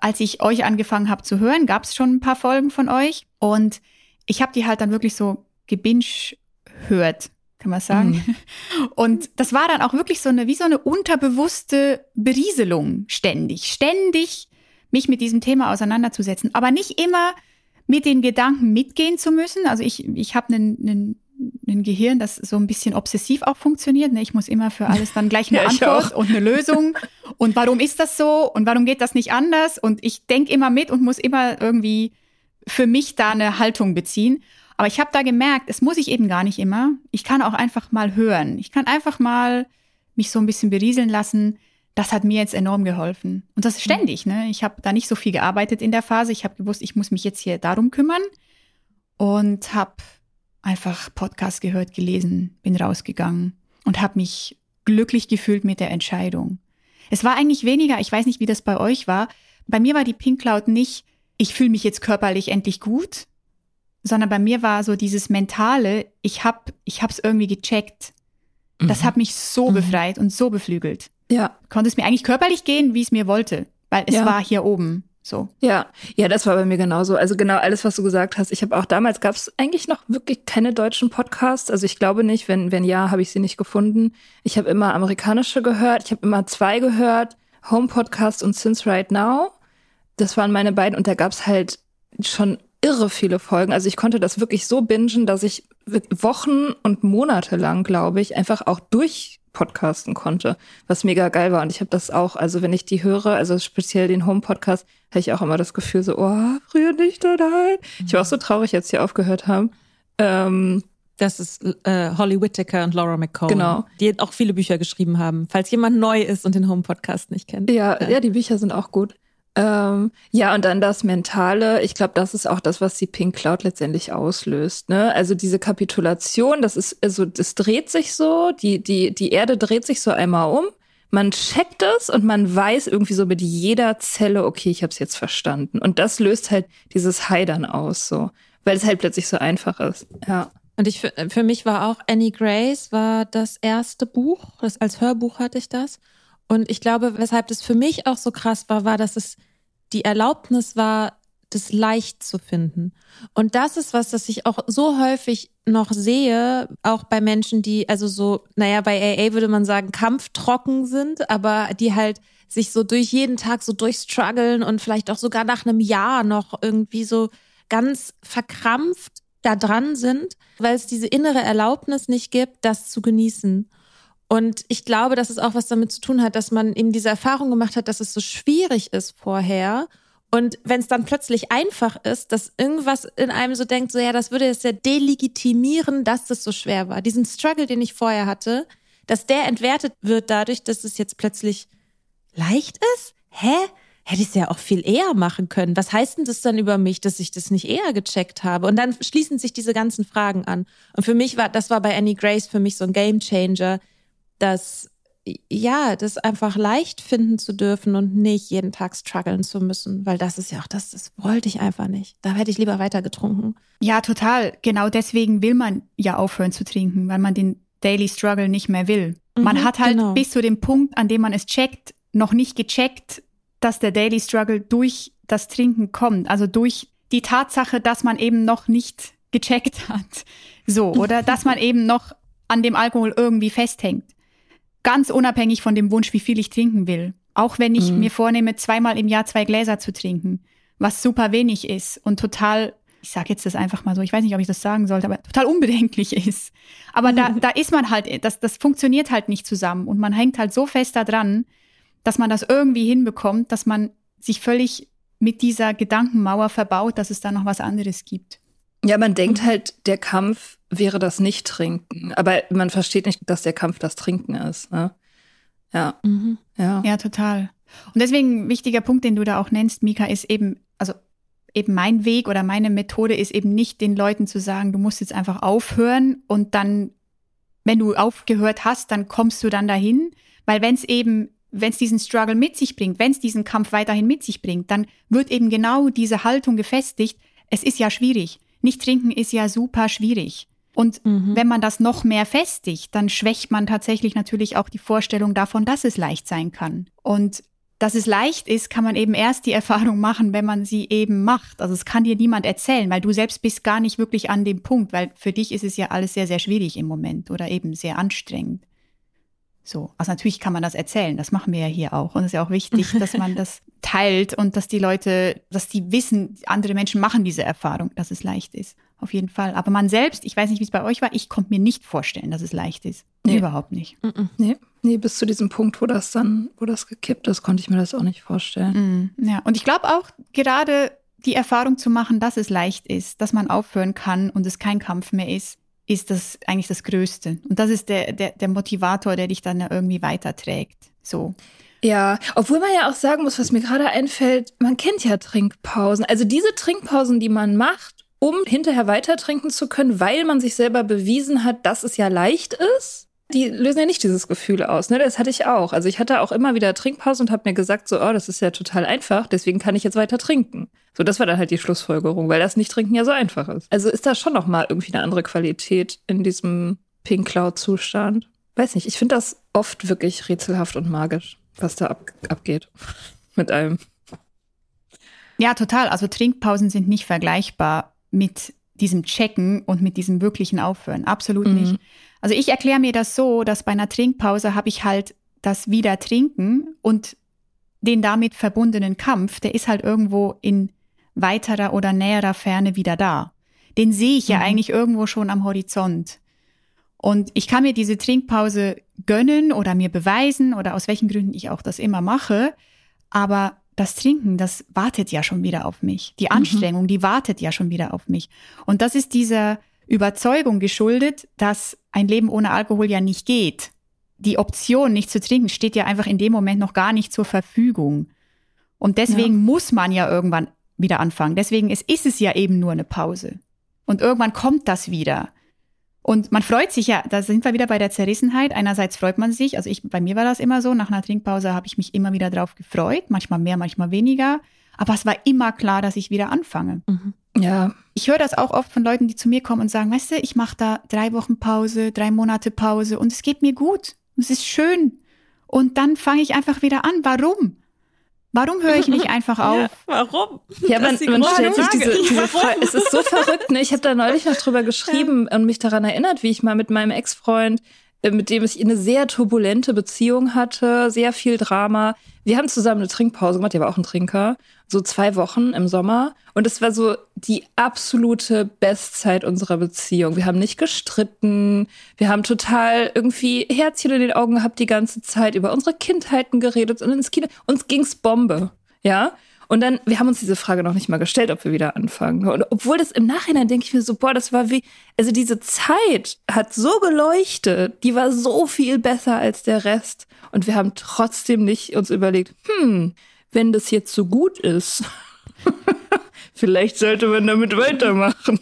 Speaker 5: als ich euch angefangen habe zu hören, gab es schon ein paar Folgen von euch und ich habe die halt dann wirklich so gebinge hört, kann man sagen. Mhm. Und das war dann auch wirklich so eine, wie so eine unterbewusste Berieselung ständig, ständig mich mit diesem Thema auseinanderzusetzen, aber nicht immer mit den Gedanken mitgehen zu müssen. Also ich, ich habe einen, ein Gehirn, das so ein bisschen obsessiv auch funktioniert. Ne? Ich muss immer für alles dann gleich eine ja, Antwort und eine Lösung. Und warum ist das so? Und warum geht das nicht anders? Und ich denke immer mit und muss immer irgendwie für mich da eine Haltung beziehen. Aber ich habe da gemerkt, es muss ich eben gar nicht immer. Ich kann auch einfach mal hören. Ich kann einfach mal mich so ein bisschen berieseln lassen. Das hat mir jetzt enorm geholfen. Und das ist ständig. Ne? Ich habe da nicht so viel gearbeitet in der Phase. Ich habe gewusst, ich muss mich jetzt hier darum kümmern und habe einfach Podcast gehört, gelesen, bin rausgegangen und habe mich glücklich gefühlt mit der Entscheidung. Es war eigentlich weniger, ich weiß nicht, wie das bei euch war. Bei mir war die Pink Cloud nicht, ich fühle mich jetzt körperlich endlich gut, sondern bei mir war so dieses mentale, ich hab ich hab's irgendwie gecheckt. Das mhm. hat mich so mhm. befreit und so beflügelt.
Speaker 2: Ja.
Speaker 5: Konnte es mir eigentlich körperlich gehen, wie es mir wollte, weil es ja. war hier oben. So.
Speaker 2: Ja, ja, das war bei mir genauso. Also genau alles, was du gesagt hast. Ich habe auch damals gab es eigentlich noch wirklich keine deutschen Podcasts. Also ich glaube nicht. Wenn wenn ja, habe ich sie nicht gefunden. Ich habe immer amerikanische gehört. Ich habe immer zwei gehört: Home Podcast und Since Right Now. Das waren meine beiden und da gab es halt schon irre viele Folgen. Also ich konnte das wirklich so bingen, dass ich Wochen und Monate lang, glaube ich, einfach auch durch podcasten konnte, was mega geil war. Und ich habe das auch, also wenn ich die höre, also speziell den Home-Podcast, habe ich auch immer das Gefühl so, oh, früher nicht, nein. Ich war auch so traurig, als sie aufgehört haben. Ähm,
Speaker 4: das ist äh, Holly Whittaker und Laura McCone,
Speaker 2: Genau.
Speaker 4: die auch viele Bücher geschrieben haben. Falls jemand neu ist und den Home Podcast nicht kennt.
Speaker 2: Ja, ja, die Bücher sind auch gut. Ähm, ja, und dann das Mentale. Ich glaube, das ist auch das, was die Pink Cloud letztendlich auslöst. Ne? Also diese Kapitulation, das ist, also das dreht sich so, die, die, die Erde dreht sich so einmal um. Man checkt es und man weiß irgendwie so mit jeder Zelle, okay, ich habe es jetzt verstanden. Und das löst halt dieses dann aus, so, weil es halt plötzlich so einfach ist. Ja.
Speaker 4: Und ich für, für mich war auch Annie Grace war das erste Buch, das als Hörbuch hatte ich das. Und ich glaube, weshalb das für mich auch so krass war, war, dass es die Erlaubnis war, das leicht zu finden. Und das ist was, das ich auch so häufig noch sehe, auch bei Menschen, die, also so, naja, bei AA würde man sagen, kampftrocken sind, aber die halt sich so durch jeden Tag so durchstruggeln und vielleicht auch sogar nach einem Jahr noch irgendwie so ganz verkrampft da dran sind, weil es diese innere Erlaubnis nicht gibt, das zu genießen. Und ich glaube, dass es auch was damit zu tun hat, dass man eben diese Erfahrung gemacht hat, dass es so schwierig ist vorher. Und wenn es dann plötzlich einfach ist, dass irgendwas in einem so denkt, so ja, das würde jetzt ja delegitimieren, dass das so schwer war. Diesen Struggle, den ich vorher hatte, dass der entwertet wird dadurch, dass es jetzt plötzlich leicht ist? Hä? Hätte ich es ja auch viel eher machen können. Was heißt denn das dann über mich, dass ich das nicht eher gecheckt habe? Und dann schließen sich diese ganzen Fragen an. Und für mich war, das war bei Annie Grace für mich so ein Game Changer, dass ja, das einfach leicht finden zu dürfen und nicht jeden Tag strugglen zu müssen, weil das ist ja auch das, das wollte ich einfach nicht. Da hätte ich lieber weiter getrunken.
Speaker 5: Ja, total. Genau deswegen will man ja aufhören zu trinken, weil man den Daily Struggle nicht mehr will. Man
Speaker 4: Mhm,
Speaker 5: hat halt
Speaker 4: genau.
Speaker 5: bis zu dem Punkt, an dem man es checkt, noch nicht gecheckt, dass der Daily Struggle durch das Trinken kommt. Also durch die Tatsache, dass man eben noch nicht gecheckt hat. So, oder dass man eben noch an dem Alkohol irgendwie festhängt. Ganz unabhängig von dem Wunsch, wie viel ich trinken will. Auch wenn ich
Speaker 2: Mhm.
Speaker 5: mir vornehme, zweimal im Jahr zwei Gläser zu trinken, was super wenig ist und total, ich sage jetzt das einfach mal so, ich weiß nicht, ob ich das sagen sollte, aber total unbedenklich ist. Aber da, da ist man halt, das, das funktioniert halt nicht zusammen und man hängt halt so fest da dran, dass man das irgendwie hinbekommt, dass man sich völlig mit dieser Gedankenmauer verbaut, dass es da noch was anderes gibt.
Speaker 2: Ja, man denkt halt, der Kampf wäre das Nicht-Trinken. Aber man versteht nicht, dass der Kampf das Trinken ist. Ne? Ja,
Speaker 4: Mhm.
Speaker 2: ja.
Speaker 5: Ja, total. Und deswegen ein wichtiger Punkt, den du da auch nennst, Mika, ist eben, also eben mein Weg oder meine Methode ist eben nicht den Leuten zu sagen, du musst jetzt einfach aufhören und dann, wenn du aufgehört hast, dann kommst du dann dahin. Weil wenn es eben, wenn es diesen Struggle mit sich bringt, wenn es diesen Kampf weiterhin mit sich bringt, dann wird eben genau diese Haltung gefestigt. Es ist ja schwierig. Nicht trinken ist ja super schwierig. Und
Speaker 4: Mhm.
Speaker 5: wenn man das noch mehr festigt, dann schwächt man tatsächlich natürlich auch die Vorstellung davon, dass es leicht sein kann. Und dass es leicht ist, kann man eben erst die Erfahrung machen, wenn man sie eben macht. Also es kann dir niemand erzählen, weil du selbst bist gar nicht wirklich an dem Punkt, weil für dich ist es ja alles sehr, sehr schwierig im Moment oder eben sehr anstrengend. So, also natürlich kann man das erzählen, das machen wir ja hier auch. Und es ist ja auch wichtig, dass man das teilt und dass die Leute, dass die wissen, andere Menschen machen diese Erfahrung, dass es leicht ist. Auf jeden Fall. Aber man selbst, ich weiß nicht, wie es bei euch war, ich konnte mir nicht vorstellen, dass es leicht ist.
Speaker 2: Nee.
Speaker 5: Überhaupt nicht.
Speaker 2: Nee, nee, bis zu diesem Punkt, wo das dann, wo das gekippt ist, konnte ich mir das auch nicht vorstellen.
Speaker 5: Mm, Ja, und ich glaube auch gerade die Erfahrung zu machen, dass es leicht ist, dass man aufhören kann und es kein Kampf mehr ist, ist das eigentlich das Größte. Und das ist der, der, der Motivator, der dich dann ja irgendwie weiterträgt. So.
Speaker 2: Ja, obwohl man ja auch sagen muss, was mir gerade einfällt, man kennt ja Trinkpausen. Also diese Trinkpausen, die man macht, um hinterher weiter trinken zu können, weil man sich selber bewiesen hat, dass es ja leicht ist, die lösen ja nicht dieses Gefühl aus. Ne? Das hatte ich auch. Also ich hatte auch immer wieder Trinkpausen und habe mir gesagt, so, oh, das ist ja total einfach, deswegen kann ich jetzt weiter trinken. So, das war dann halt die Schlussfolgerung, weil das Nicht-Trinken ja so einfach ist. Also ist da schon noch mal irgendwie eine andere Qualität in diesem Pink Cloud-Zustand. Weiß nicht, ich finde das oft wirklich rätselhaft und magisch, was da ab abgeht mit einem.
Speaker 5: Ja, total. Also Trinkpausen sind nicht vergleichbar mit diesem Checken und mit diesem wirklichen Aufhören. Absolut
Speaker 2: Mhm.
Speaker 5: nicht. Also ich erkläre mir das so, dass bei einer Trinkpause habe ich halt das Wieder-Trinken und den damit verbundenen Kampf, der ist halt irgendwo in weiterer oder näherer Ferne wieder da. Den sehe ich ja
Speaker 2: Mhm.
Speaker 5: eigentlich irgendwo schon am Horizont. Und ich kann mir diese Trinkpause gönnen oder mir beweisen oder aus welchen Gründen ich auch das immer mache. Aber das Trinken, das wartet ja schon wieder auf mich. Die mhm. Anstrengung, mhm. die wartet ja schon wieder auf mich. Und das ist dieser Überzeugung geschuldet, dass ein Leben ohne Alkohol ja nicht geht. Die Option, nicht zu trinken, steht ja einfach in dem Moment noch gar nicht zur Verfügung. Und deswegen ja. muss man ja irgendwann wieder anfangen. Deswegen ist, ist es ja eben nur eine Pause. Und irgendwann kommt das wieder. Und man freut sich ja, da sind wir wieder bei der Zerrissenheit. Einerseits freut man sich, also ich, bei mir war das immer so, nach einer Trinkpause habe ich mich immer wieder drauf gefreut, manchmal mehr, manchmal weniger. Aber es war immer klar, dass ich wieder anfange.
Speaker 2: Mhm. Ja.
Speaker 5: Ich höre das auch oft von Leuten, die zu mir kommen und sagen, weißt du, ich mache da drei Wochen Pause, drei Monate Pause und es geht mir gut. Es ist schön. Und dann fange ich einfach wieder an. Warum? Warum höre ich nicht einfach auf? Ja,
Speaker 4: warum?
Speaker 2: Ja, man, man stellt sich diese, diese Frage. Es ist so verrückt. Ne? Ich habe da neulich noch drüber geschrieben ja. und mich daran erinnert, wie ich mal mit meinem Ex-Freund, mit dem ich eine sehr turbulente Beziehung hatte, sehr viel Drama. Wir haben zusammen eine Trinkpause gemacht, der war auch ein Trinker, so zwei Wochen im Sommer. Und es war so die absolute Bestzeit unserer Beziehung. Wir haben nicht gestritten, wir haben total irgendwie Herzchen in den Augen gehabt die ganze Zeit, über unsere Kindheiten geredet und ins Kino. Uns ging's Bombe, ja. Und dann, wir haben uns diese Frage noch nicht mal gestellt, ob wir wieder anfangen. Und obwohl das im Nachhinein denke ich mir so, boah, das war wie, also diese Zeit hat so geleuchtet, die war so viel besser als der Rest. Und wir haben trotzdem nicht uns überlegt, hm, wenn das jetzt so gut ist, vielleicht sollte man damit weitermachen.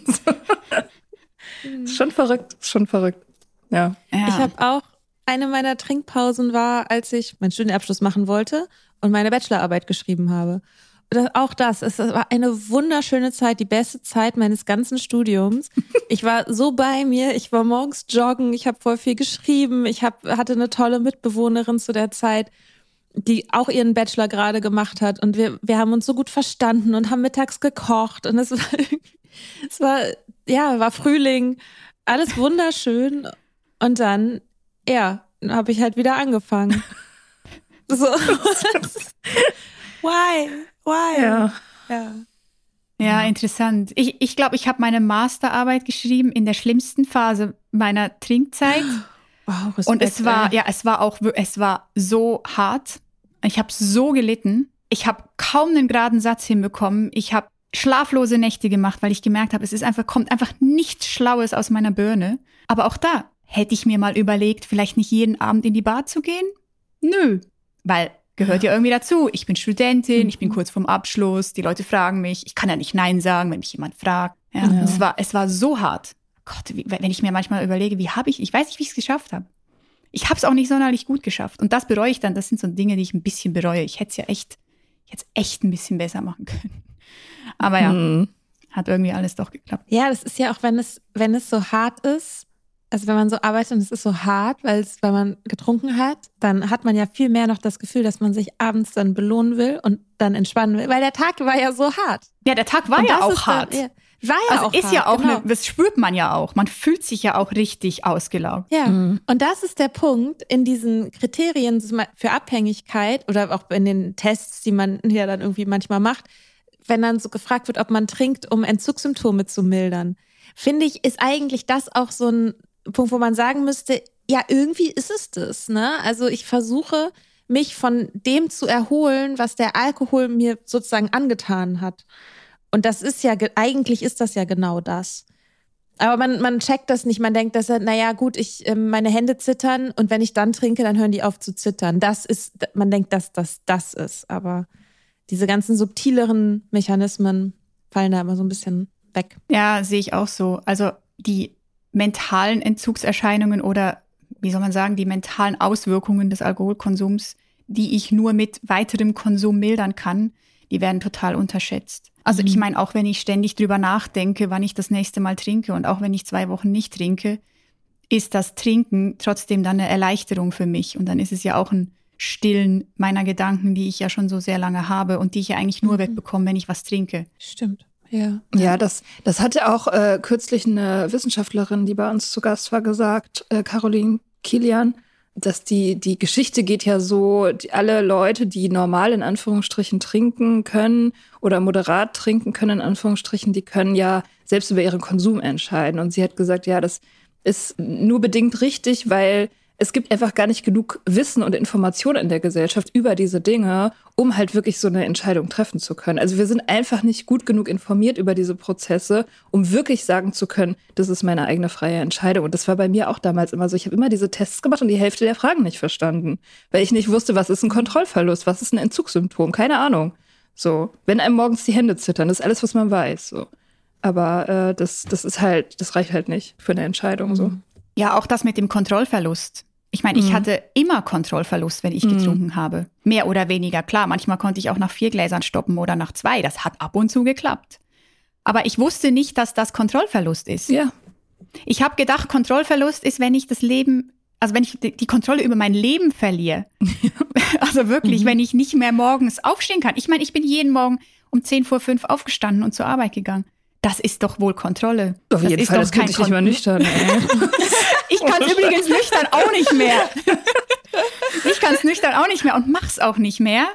Speaker 2: ist schon verrückt, ist schon verrückt. Ja.
Speaker 4: ja. Ich habe auch eine meiner Trinkpausen war, als ich meinen Studienabschluss machen wollte und meine Bachelorarbeit geschrieben habe. Auch das, es war eine wunderschöne Zeit, die beste Zeit meines ganzen Studiums. Ich war so bei mir, ich war morgens joggen, ich habe voll viel geschrieben, ich hab, hatte eine tolle Mitbewohnerin zu der Zeit, die auch ihren Bachelor gerade gemacht hat und wir, wir haben uns so gut verstanden und haben mittags gekocht und es war, es war, ja, war Frühling, alles wunderschön und dann, ja, habe ich halt wieder angefangen. So. Why? Why?
Speaker 2: Ja.
Speaker 5: ja. Ja, interessant. Ich ich, glaube, ich habe meine Masterarbeit geschrieben in der schlimmsten Phase meiner Trinkzeit. Wow, Respekt, und es war, ey. ja, es war auch, es war so hart. Ich habe so gelitten. Ich habe kaum einen geraden Satz hinbekommen. Ich habe schlaflose Nächte gemacht, weil ich gemerkt habe, es ist einfach, kommt einfach nichts Schlaues aus meiner Birne. Aber auch da hätte ich mir mal überlegt, vielleicht nicht jeden Abend in die Bar zu gehen. Nö. Weil gehört ja irgendwie dazu. Ich bin Studentin, ich bin mhm. kurz vorm Abschluss, die Leute fragen mich, ich kann ja nicht Nein sagen, wenn mich jemand fragt. Ja, ja. Es, war, es war so hart. Gott, wie, wenn ich mir manchmal überlege, wie habe ich, ich weiß nicht, wie ich es geschafft habe. Ich habe es auch nicht sonderlich gut geschafft. Und das bereue ich dann. Das sind so Dinge, die ich ein bisschen bereue. Ich hätte es ja echt, es echt ein bisschen besser machen können. Aber ja, hm. hat irgendwie alles doch geklappt.
Speaker 4: Ja, das ist ja auch, wenn es, wenn es so hart ist, also wenn man so arbeitet und es ist so hart, weil es, weil man getrunken hat, dann hat man ja viel mehr noch das Gefühl, dass man sich abends dann belohnen will und dann entspannen will, weil der Tag war ja so hart.
Speaker 5: Ja, der Tag war ja auch hart. Dann, ja, war ja also auch ist hart, ja auch genau. eine, das spürt man ja auch. Man fühlt sich ja auch richtig ausgelaugt.
Speaker 4: Ja. Mhm. Und das ist der Punkt in diesen Kriterien für Abhängigkeit oder auch in den Tests, die man ja dann irgendwie manchmal macht, wenn dann so gefragt wird, ob man trinkt, um Entzugssymptome zu mildern. Finde ich, ist eigentlich das auch so ein Punkt, wo man sagen müsste, ja, irgendwie ist es das, ne? Also ich versuche, mich von dem zu erholen, was der Alkohol mir sozusagen angetan hat. Und das ist ja, eigentlich ist das ja genau das. Aber man, man checkt das nicht. Man denkt, dass er, naja, gut, ich, äh, meine Hände zittern und wenn ich dann trinke, dann hören die auf zu zittern. Das ist, man denkt, dass das das ist. Aber diese ganzen subtileren Mechanismen fallen da immer so ein bisschen weg.
Speaker 5: Ja, sehe ich auch so. Also die mentalen Entzugserscheinungen oder wie soll man sagen, die mentalen Auswirkungen des Alkoholkonsums, die ich nur mit weiterem Konsum mildern kann, die werden total unterschätzt. Also mhm. ich meine, auch wenn ich ständig drüber nachdenke, wann ich das nächste Mal trinke und auch wenn ich zwei Wochen nicht trinke, ist das Trinken trotzdem dann eine Erleichterung für mich. Und dann ist es ja auch ein Stillen meiner Gedanken, die ich ja schon so sehr lange habe und die ich ja eigentlich nur mhm. wegbekomme, wenn ich was trinke.
Speaker 4: Stimmt. Ja,
Speaker 2: ja das, das hatte auch äh, kürzlich eine Wissenschaftlerin, die bei uns zu Gast war, gesagt, äh, Caroline Kilian, dass die, die Geschichte geht ja so, die, alle Leute, die normal in Anführungsstrichen trinken können oder moderat trinken können, in Anführungsstrichen, die können ja selbst über ihren Konsum entscheiden. Und sie hat gesagt, ja, das, ist nur bedingt richtig, weil es gibt einfach gar nicht genug Wissen und Informationen in der Gesellschaft über diese Dinge, um halt wirklich so eine Entscheidung treffen zu können. Also wir sind einfach nicht gut genug informiert über diese Prozesse, um wirklich sagen zu können, das ist meine eigene freie Entscheidung. Und das war bei mir auch damals immer so. Ich habe immer diese Tests gemacht und die Hälfte der Fragen nicht verstanden, weil ich nicht wusste, was ist ein Kontrollverlust, was ist ein Entzugssymptom, keine Ahnung. So, wenn einem morgens die Hände zittern, das ist alles, was man weiß. So. Aber äh, das, das ist halt, das reicht halt nicht für eine Entscheidung. So.
Speaker 5: Ja, auch das mit dem Kontrollverlust. Ich meine, ich mhm. hatte immer Kontrollverlust, wenn ich mhm. getrunken habe. Mehr oder weniger. Klar, manchmal konnte ich auch nach vier Gläsern stoppen oder nach zwei. Das hat ab und zu geklappt. Aber ich wusste nicht, dass das Kontrollverlust ist.
Speaker 2: Ja.
Speaker 5: Ich habe gedacht, Kontrollverlust ist, wenn ich das Leben, also wenn ich die Kontrolle über mein Leben verliere. also wirklich, mhm. wenn ich nicht mehr morgens aufstehen kann. Ich meine, ich bin jeden Morgen um zehn vor fünf aufgestanden und zur Arbeit gegangen. Das ist doch wohl Kontrolle.
Speaker 2: Auf
Speaker 5: das
Speaker 2: jeden Fall, das könnte ich nicht mal nüchtern.
Speaker 5: ich kann es übrigens nüchtern auch nicht mehr. Ich kann es nüchtern auch nicht mehr und mach's auch nicht mehr.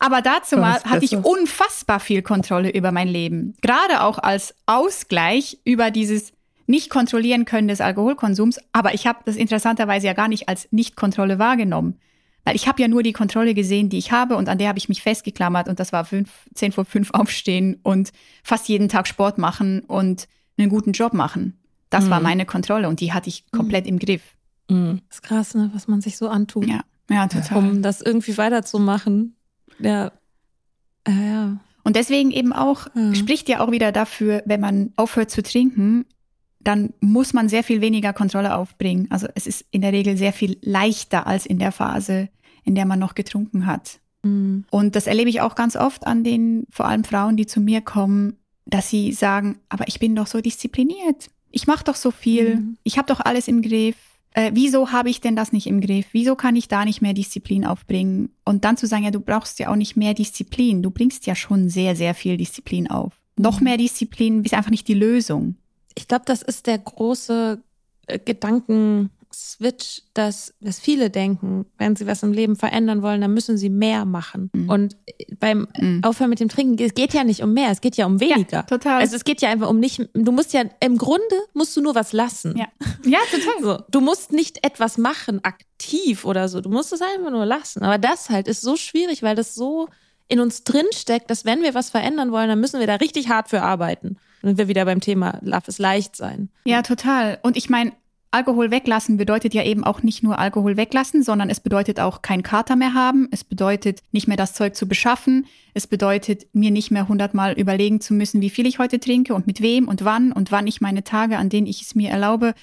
Speaker 5: Aber dazu mal hatte ich unfassbar viel Kontrolle über mein Leben. Gerade auch als Ausgleich über dieses nicht kontrollieren können des Alkoholkonsums. Aber ich habe das interessanterweise ja gar nicht als Nicht-Kontrolle wahrgenommen. Weil ich habe ja nur die Kontrolle gesehen, die ich habe und an der habe ich mich festgeklammert und das war fünf, zehn vor fünf aufstehen und fast jeden Tag Sport machen und einen guten Job machen. Das mhm. war meine Kontrolle und die hatte ich komplett mhm. im Griff.
Speaker 4: Mhm. Das ist krass, ne, was man sich so antut.
Speaker 5: Ja, ja total.
Speaker 4: Um das irgendwie weiterzumachen. Ja. Ja, ja.
Speaker 5: Und deswegen eben auch, ja. spricht ja auch wieder dafür, wenn man aufhört zu trinken, dann muss man sehr viel weniger Kontrolle aufbringen. Also es ist in der Regel sehr viel leichter als in der Phase, in der man noch getrunken hat. Mhm. Und das erlebe ich auch ganz oft an den, vor allem Frauen, die zu mir kommen, dass sie sagen, aber ich bin doch so diszipliniert. Ich mache doch so viel. Mhm. Ich habe doch alles im Griff. Äh, wieso habe ich denn das nicht im Griff? Wieso kann ich da nicht mehr Disziplin aufbringen? Und dann zu sagen, ja, du brauchst ja auch nicht mehr Disziplin. Du bringst ja schon sehr, sehr viel Disziplin auf. Mhm. Noch mehr Disziplin ist einfach nicht die Lösung.
Speaker 4: Ich glaube, das ist der große äh, Gedanken, Switch, dass, dass viele denken, wenn sie was im Leben verändern wollen, dann müssen sie mehr machen. Mhm. Und beim mhm. Aufhören mit dem Trinken, es geht ja nicht um mehr, es geht ja um weniger. Ja,
Speaker 5: total.
Speaker 4: Also es geht ja einfach um nicht, du musst ja, im Grunde musst du nur was lassen.
Speaker 5: Ja, ja total.
Speaker 4: So, du musst nicht etwas machen, aktiv oder so, du musst es einfach nur lassen. Aber das halt ist so schwierig, weil das so in uns drinsteckt, dass wenn wir was verändern wollen, dann müssen wir da richtig hart für arbeiten. Und sind wir wieder beim Thema, darf es leicht sein.
Speaker 5: Ja, total. Und ich meine, Alkohol weglassen bedeutet ja eben auch nicht nur Alkohol weglassen, sondern es bedeutet auch kein Kater mehr haben. Es bedeutet nicht mehr das Zeug zu beschaffen. Es bedeutet mir nicht mehr hundertmal überlegen zu müssen, wie viel ich heute trinke und mit wem und wann und wann ich meine Tage, an denen ich es mir erlaube,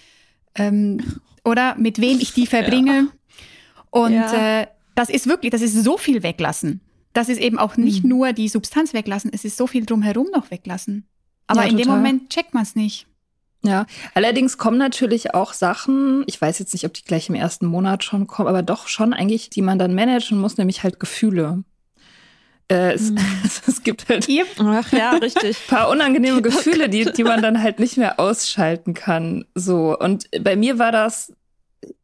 Speaker 5: ähm, oder mit wem ich die verbringe. Ja. Und ja. äh, das ist wirklich, das ist so viel weglassen. Das ist eben auch nicht mhm. nur die Substanz weglassen, es ist so viel drumherum noch weglassen. Aber ja, in dem Moment checkt man es nicht.
Speaker 2: Ja, allerdings kommen natürlich auch Sachen, ich weiß jetzt nicht, ob die gleich im ersten Monat schon kommen, aber doch schon eigentlich, die man dann managen muss, nämlich halt Gefühle. Äh, es, mhm. es, gibt halt
Speaker 4: Ach, ja, richtig.
Speaker 2: paar unangenehme Gefühle, die, die man dann halt nicht mehr ausschalten kann. So. Und bei mir war das,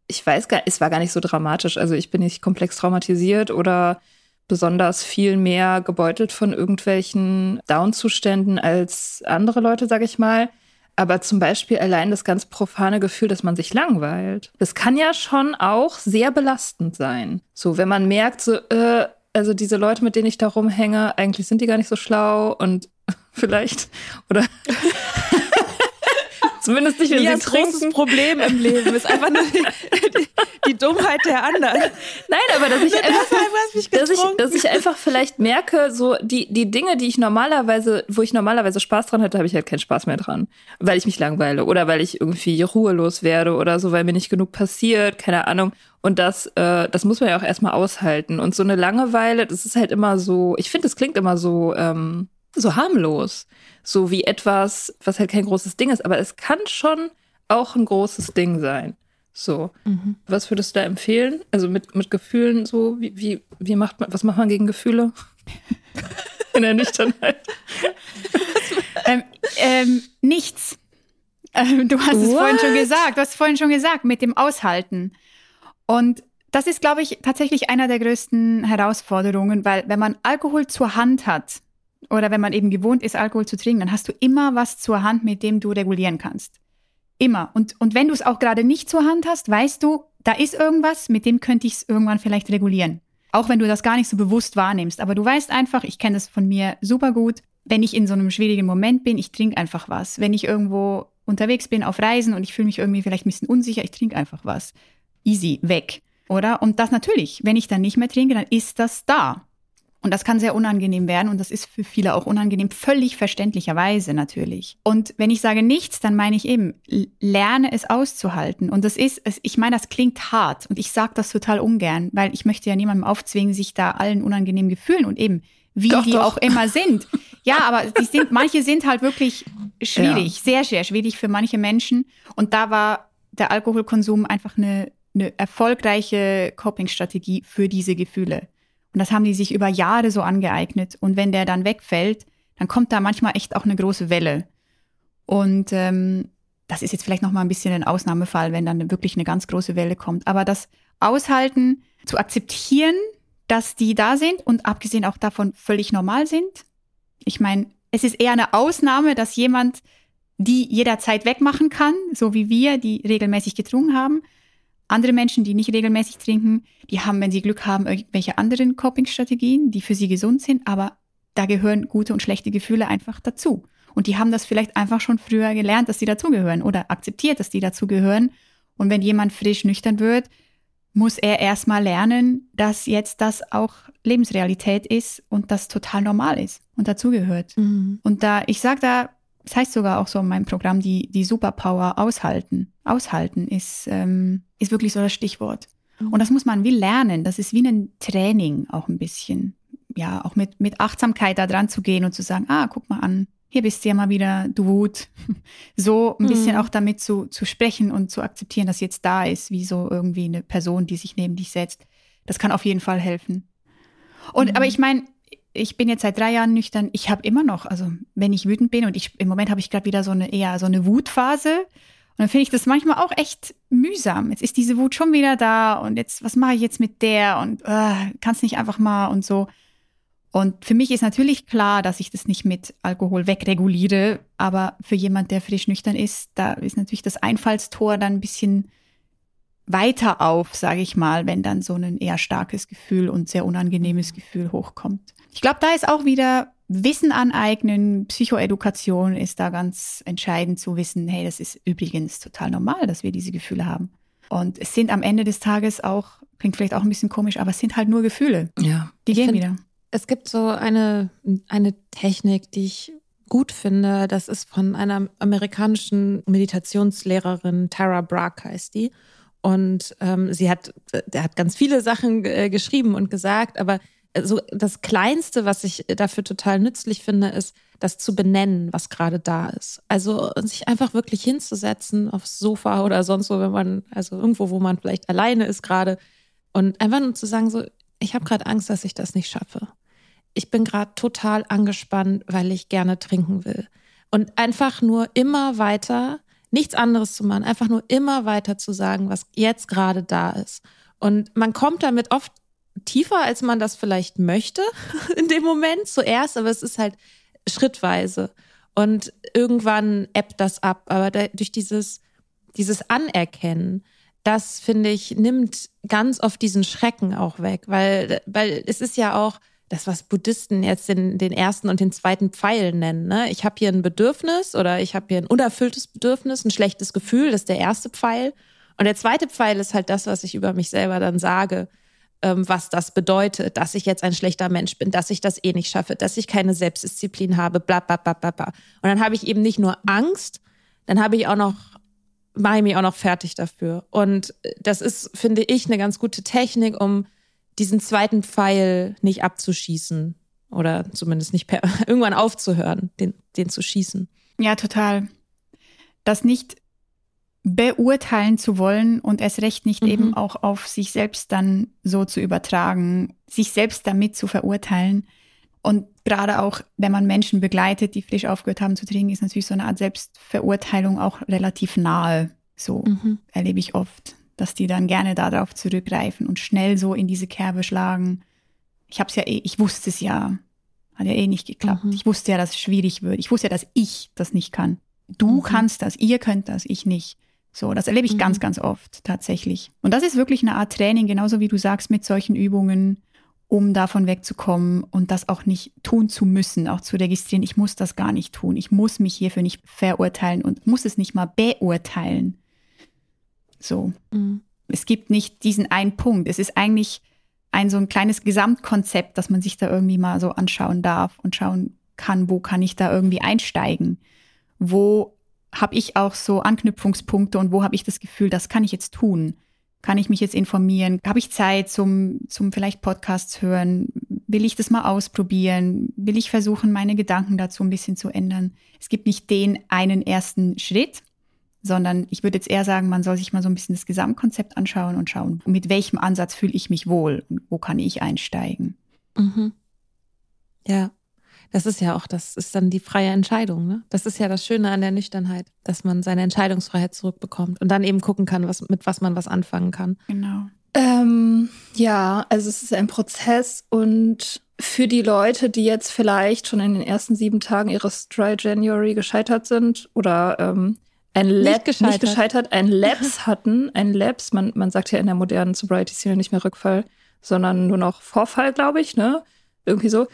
Speaker 2: ich weiß gar es war gar nicht so dramatisch. Also ich bin nicht komplex traumatisiert oder besonders viel mehr gebeutelt von irgendwelchen Down-Zuständen als andere Leute, sag ich mal. Aber zum Beispiel allein das ganz profane Gefühl, dass man sich langweilt. Das kann ja schon auch sehr belastend sein. So, wenn man merkt, so, äh, also diese Leute, mit denen ich da rumhänge, eigentlich sind die gar nicht so schlau und vielleicht, oder Zumindest nicht, wenn Lias sie trinken. großes
Speaker 4: Problem im Leben ist einfach nur die, die, die Dummheit der anderen.
Speaker 2: Nein, aber dass ich einfach, dass ich, dass ich einfach vielleicht merke, so die, die Dinge, die ich normalerweise, wo ich normalerweise Spaß dran hatte, habe ich halt keinen Spaß mehr dran. Weil ich mich langweile oder weil ich irgendwie ruhelos werde oder so, weil mir nicht genug passiert, keine Ahnung. Und das, äh, das muss man ja auch erstmal aushalten. Und so eine Langeweile, das ist halt immer so, ich finde, es klingt immer so, ähm, so harmlos. So wie etwas, was halt kein großes Ding ist, aber es kann schon auch ein großes Ding sein. So. Mhm. Was würdest du da empfehlen? Also mit, mit Gefühlen so, wie, wie, wie macht man, was macht man gegen Gefühle? In der Nüchternheit.
Speaker 5: ähm, ähm, nichts. Ähm, du hast What? es vorhin schon gesagt. Du hast es vorhin schon gesagt, mit dem Aushalten. Und das ist, glaube ich, tatsächlich einer der größten Herausforderungen, weil wenn man Alkohol zur Hand hat, oder wenn man eben gewohnt ist, Alkohol zu trinken, dann hast du immer was zur Hand, mit dem du regulieren kannst. Immer. Und, und wenn du es auch gerade nicht zur Hand hast, weißt du, da ist irgendwas, mit dem könnte ich es irgendwann vielleicht regulieren. Auch wenn du das gar nicht so bewusst wahrnimmst. Aber du weißt einfach, ich kenne das von mir super gut, wenn ich in so einem schwierigen Moment bin, ich trinke einfach was. Wenn ich irgendwo unterwegs bin auf Reisen und ich fühle mich irgendwie vielleicht ein bisschen unsicher, ich trinke einfach was. Easy, weg. Oder? Und das natürlich, wenn ich dann nicht mehr trinke, dann ist das da. Und das kann sehr unangenehm werden und das ist für viele auch unangenehm, völlig verständlicherweise natürlich. Und wenn ich sage nichts, dann meine ich eben, lerne es auszuhalten. Und das ist, ich meine, das klingt hart und ich sage das total ungern, weil ich möchte ja niemandem aufzwingen, sich da allen unangenehmen Gefühlen und eben wie doch, die doch. auch immer sind. Ja, aber die sind, manche sind halt wirklich schwierig, ja. sehr, sehr schwierig für manche Menschen. Und da war der Alkoholkonsum einfach eine, eine erfolgreiche Coping-Strategie für diese Gefühle. Und das haben die sich über Jahre so angeeignet. Und wenn der dann wegfällt, dann kommt da manchmal echt auch eine große Welle. Und ähm, das ist jetzt vielleicht noch mal ein bisschen ein Ausnahmefall, wenn dann wirklich eine ganz große Welle kommt. Aber das Aushalten, zu akzeptieren, dass die da sind und abgesehen auch davon völlig normal sind. Ich meine, es ist eher eine Ausnahme, dass jemand die jederzeit wegmachen kann, so wie wir, die regelmäßig getrunken haben. Andere Menschen, die nicht regelmäßig trinken, die haben, wenn sie Glück haben, irgendwelche anderen Coping-Strategien, die für sie gesund sind, aber da gehören gute und schlechte Gefühle einfach dazu. Und die haben das vielleicht einfach schon früher gelernt, dass sie dazugehören oder akzeptiert, dass die dazugehören. Und wenn jemand frisch nüchtern wird, muss er erstmal lernen, dass jetzt das auch Lebensrealität ist und das total normal ist und dazugehört. Mhm. Und da, ich sage da das heißt sogar auch so in meinem Programm, die, die Superpower aushalten. Aushalten ist, ähm, ist wirklich so das Stichwort. Mhm. Und das muss man wie lernen. Das ist wie ein Training auch ein bisschen. Ja, auch mit, mit Achtsamkeit da dran zu gehen und zu sagen, ah, guck mal an, hier bist du ja mal wieder, du Wut. So ein bisschen mhm. auch damit zu, zu sprechen und zu akzeptieren, dass jetzt da ist, wie so irgendwie eine Person, die sich neben dich setzt. Das kann auf jeden Fall helfen. Und, mhm. aber ich meine, ich bin jetzt seit drei Jahren nüchtern. Ich habe immer noch, also wenn ich wütend bin und ich im Moment habe ich gerade wieder so eine eher so eine Wutphase. Und dann finde ich das manchmal auch echt mühsam. Jetzt ist diese Wut schon wieder da und jetzt, was mache ich jetzt mit der und äh, kannst nicht einfach mal und so. Und für mich ist natürlich klar, dass ich das nicht mit Alkohol wegreguliere, aber für jemand, der frisch nüchtern ist, da ist natürlich das Einfallstor dann ein bisschen weiter auf, sage ich mal, wenn dann so ein eher starkes Gefühl und sehr unangenehmes Gefühl hochkommt. Ich glaube, da ist auch wieder Wissen aneignen, Psychoedukation ist da ganz entscheidend zu wissen, hey, das ist übrigens total normal, dass wir diese Gefühle haben. Und es sind am Ende des Tages auch, klingt vielleicht auch ein bisschen komisch, aber es sind halt nur Gefühle.
Speaker 2: Ja.
Speaker 5: Die gehen find, wieder.
Speaker 4: Es gibt so eine, eine Technik, die ich gut finde. Das ist von einer amerikanischen Meditationslehrerin, Tara Brach heißt die. Und ähm, sie hat, der hat ganz viele Sachen äh, geschrieben und gesagt, aber so das Kleinste, was ich dafür total nützlich finde, ist, das zu benennen, was gerade da ist. Also sich einfach wirklich hinzusetzen aufs Sofa oder sonst wo, wenn man, also irgendwo, wo man vielleicht alleine ist gerade und einfach nur zu sagen, so, ich habe gerade Angst, dass ich das nicht schaffe. Ich bin gerade total angespannt, weil ich gerne trinken will. Und einfach nur immer weiter, nichts anderes zu machen, einfach nur immer weiter zu sagen, was jetzt gerade da ist. Und man kommt damit oft tiefer, als man das vielleicht möchte in dem Moment zuerst, aber es ist halt schrittweise. Und irgendwann ebbt das ab. Aber da, durch dieses, dieses Anerkennen, das finde ich, nimmt ganz oft diesen Schrecken auch weg, weil, weil es ist ja auch das, was Buddhisten jetzt den, den ersten und den zweiten Pfeil nennen. Ne? Ich habe hier ein Bedürfnis oder ich habe hier ein unerfülltes Bedürfnis, ein schlechtes Gefühl, das ist der erste Pfeil. Und der zweite Pfeil ist halt das, was ich über mich selber dann sage ähm, was das bedeutet, dass ich jetzt ein schlechter Mensch bin, dass ich das eh nicht schaffe, dass ich keine Selbstdisziplin habe, bla bla bla bla bla. Und dann habe ich eben nicht nur Angst, dann habe ich auch noch, mache ich mich auch noch fertig dafür. Und das ist, finde ich, eine ganz gute Technik, um diesen zweiten Pfeil nicht abzuschießen oder zumindest nicht per, irgendwann aufzuhören, den, den zu schießen.
Speaker 5: Ja, total. Das nicht beurteilen zu wollen und es recht nicht mhm. eben auch auf sich selbst dann so zu übertragen, sich selbst damit zu verurteilen. Und gerade auch, wenn man Menschen begleitet, die frisch aufgehört haben zu trinken, ist natürlich so eine Art Selbstverurteilung auch relativ nahe. So mhm. erlebe ich oft, dass die dann gerne darauf zurückgreifen und schnell so in diese Kerbe schlagen. Ich habe es ja eh, ich wusste es ja, hat ja eh nicht geklappt. Mhm. Ich wusste ja, dass es schwierig wird. Ich wusste ja, dass ich das nicht kann. du mhm. kannst das, ihr könnt das, ich nicht. So, das erlebe ich mhm. ganz, ganz oft tatsächlich. Und das ist wirklich eine Art Training, genauso wie du sagst, mit solchen Übungen, um davon wegzukommen und das auch nicht tun zu müssen, auch zu registrieren, ich muss das gar nicht tun, ich muss mich hierfür nicht verurteilen und muss es nicht mal beurteilen. So. Mhm. Es gibt nicht diesen einen Punkt. Es ist eigentlich ein so ein kleines Gesamtkonzept, dass man sich da irgendwie mal so anschauen darf und schauen kann, wo kann ich da irgendwie einsteigen? Wo habe ich auch so Anknüpfungspunkte und wo habe ich das Gefühl, das kann ich jetzt tun? Kann ich mich jetzt informieren? Habe ich Zeit zum, zum vielleicht Podcasts hören? Will ich das mal ausprobieren? Will ich versuchen, meine Gedanken dazu ein bisschen zu ändern? Es gibt nicht den einen ersten Schritt, sondern ich würde jetzt eher sagen, man soll sich mal so ein bisschen das Gesamtkonzept anschauen und schauen, mit welchem Ansatz fühle ich mich wohl und wo kann ich einsteigen.
Speaker 4: Mhm. Ja, das ist ja auch, das ist dann die freie Entscheidung. Ne? Das ist ja das Schöne an der Nüchternheit, dass man seine Entscheidungsfreiheit zurückbekommt und dann eben gucken kann, was, mit was man was anfangen kann.
Speaker 5: Genau.
Speaker 2: Ähm, ja, also es ist ein Prozess und für die Leute, die jetzt vielleicht schon in den ersten sieben Tagen ihres Dry January gescheitert sind oder ähm, ein Lab, nicht gescheitert, nicht gescheitert ein Labs hatten, ein Labs, man, man sagt ja in der modernen Sobriety-Szene nicht mehr Rückfall, sondern nur noch Vorfall, glaube ich, ne? Irgendwie so.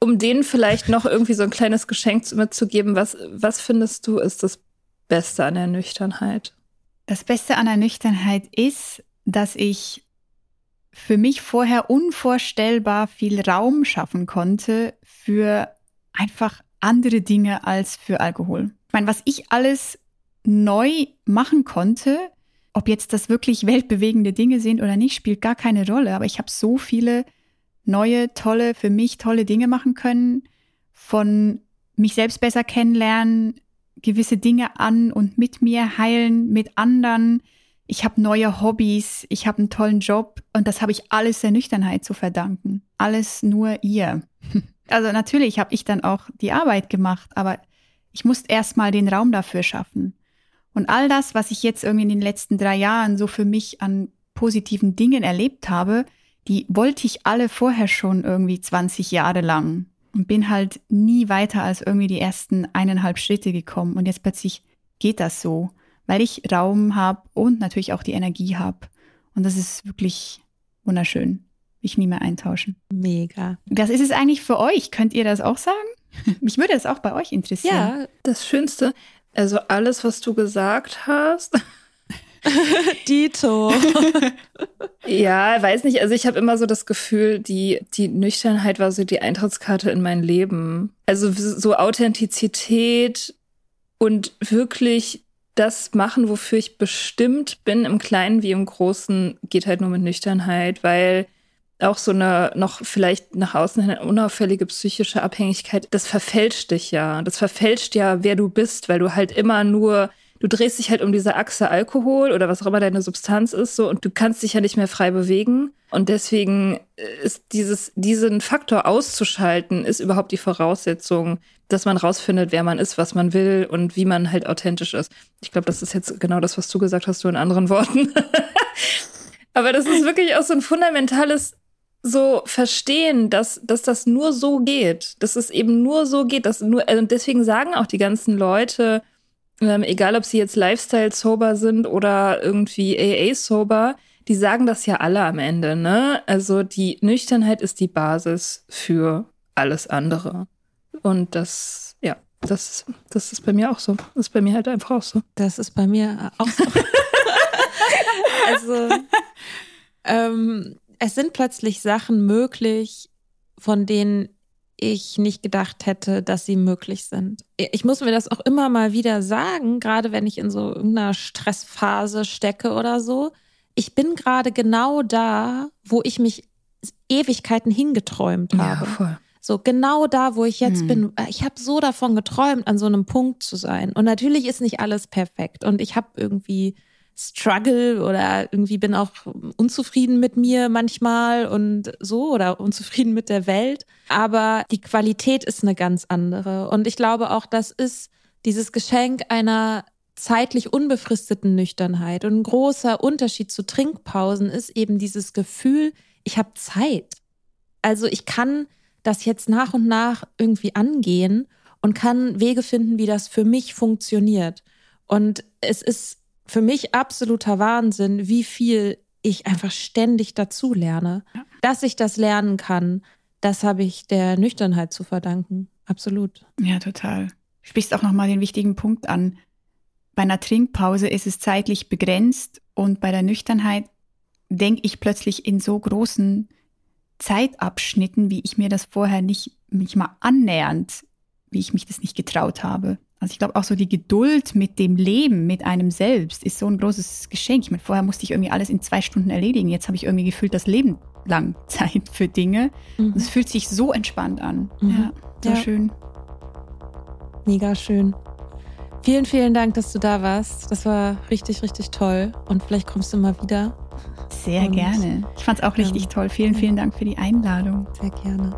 Speaker 2: Um denen vielleicht noch irgendwie so ein kleines Geschenk mitzugeben, was, was findest du ist das Beste an der Nüchternheit?
Speaker 5: Das Beste an der Nüchternheit ist, dass ich für mich vorher unvorstellbar viel Raum schaffen konnte für einfach andere Dinge als für Alkohol. Ich meine, was ich alles neu machen konnte. Ob jetzt das wirklich weltbewegende Dinge sind oder nicht, spielt gar keine Rolle. Aber ich habe so viele neue, tolle, für mich tolle Dinge machen können. Von mich selbst besser kennenlernen, gewisse Dinge an und mit mir heilen, mit anderen. Ich habe neue Hobbys, ich habe einen tollen Job und das habe ich alles der Nüchternheit zu verdanken. Alles nur ihr. Also natürlich habe ich dann auch die Arbeit gemacht, aber ich musste erst mal den Raum dafür schaffen. Und all das, was ich jetzt irgendwie in den letzten drei Jahren so für mich an positiven Dingen erlebt habe, die wollte ich alle vorher schon irgendwie 20 Jahre lang und bin halt nie weiter als irgendwie die ersten eineinhalb Schritte gekommen. Und jetzt plötzlich geht das so, weil ich Raum habe und natürlich auch die Energie habe. Und das ist wirklich wunderschön. Ich nie mehr eintauschen.
Speaker 4: Mega.
Speaker 5: Was ist es eigentlich für euch? Könnt ihr das auch sagen? Mich würde das auch bei euch interessieren.
Speaker 2: Ja, das Schönste, also alles, was du gesagt hast.
Speaker 4: Dito.
Speaker 2: ja, weiß nicht. Also ich habe immer so das Gefühl, die, die Nüchternheit war so die Eintrittskarte in mein Leben. Also so Authentizität und wirklich das machen, wofür ich bestimmt bin, im Kleinen wie im Großen, geht halt nur mit Nüchternheit, weil auch so eine noch vielleicht nach außen hin unauffällige psychische Abhängigkeit, das verfälscht dich ja. Das verfälscht ja, wer du bist, weil du halt immer nur, du drehst dich halt um diese Achse Alkohol oder was auch immer deine Substanz ist, so und du kannst dich ja nicht mehr frei bewegen. Und deswegen ist dieses, diesen Faktor auszuschalten, ist überhaupt die Voraussetzung, dass man rausfindet, wer man ist, was man will und wie man halt authentisch ist. Ich glaube, das ist jetzt genau das, was du gesagt hast, du in anderen Worten. Aber das ist wirklich auch so ein fundamentales so verstehen, dass, dass das nur so geht, dass es eben nur so geht, dass nur, also deswegen sagen auch die ganzen Leute, ähm, egal ob sie jetzt Lifestyle-Sober sind oder irgendwie AA-Sober, die sagen das ja alle am Ende, ne? Also die Nüchternheit ist die Basis für alles andere. Und das, ja, das, das ist bei mir auch so. Das ist bei mir halt einfach auch so.
Speaker 4: Das ist bei mir auch so. also, ähm, es sind plötzlich Sachen möglich, von denen ich nicht gedacht hätte, dass sie möglich sind. Ich muss mir das auch immer mal wieder sagen, gerade wenn ich in so irgendeiner Stressphase stecke oder so. Ich bin gerade genau da, wo ich mich Ewigkeiten hingeträumt habe. Ja, voll. So genau da, wo ich jetzt hm. bin. Ich habe so davon geträumt, an so einem Punkt zu sein. Und natürlich ist nicht alles perfekt. Und ich habe irgendwie struggle oder irgendwie bin auch unzufrieden mit mir manchmal und so oder unzufrieden mit der Welt. Aber die Qualität ist eine ganz andere. Und ich glaube auch, das ist dieses Geschenk einer zeitlich unbefristeten Nüchternheit. Und ein großer Unterschied zu Trinkpausen ist eben dieses Gefühl, ich habe Zeit. Also ich kann das jetzt nach und nach irgendwie angehen und kann Wege finden, wie das für mich funktioniert. Und es ist für mich absoluter Wahnsinn, wie viel ich einfach ständig dazu lerne. Ja. Dass ich das lernen kann, das habe ich der Nüchternheit zu verdanken. Absolut.
Speaker 5: Ja, total. Du sprichst auch nochmal den wichtigen Punkt an. Bei einer Trinkpause ist es zeitlich begrenzt und bei der Nüchternheit denke ich plötzlich in so großen Zeitabschnitten, wie ich mir das vorher nicht, nicht mal annähernd, wie ich mich das nicht getraut habe. Also ich glaube auch so die Geduld mit dem Leben, mit einem selbst, ist so ein großes Geschenk. Ich meine, vorher musste ich irgendwie alles in zwei Stunden erledigen. Jetzt habe ich irgendwie gefühlt das Leben lang Zeit für Dinge. Mhm. es fühlt sich so entspannt an. Mhm. Ja, so ja. schön.
Speaker 4: Mega schön. Vielen, vielen Dank, dass du da warst. Das war richtig, richtig toll. Und vielleicht kommst du mal wieder.
Speaker 5: Sehr Und, gerne. Ich fand es auch richtig ähm, toll. Vielen, vielen Dank für die Einladung.
Speaker 4: Sehr gerne.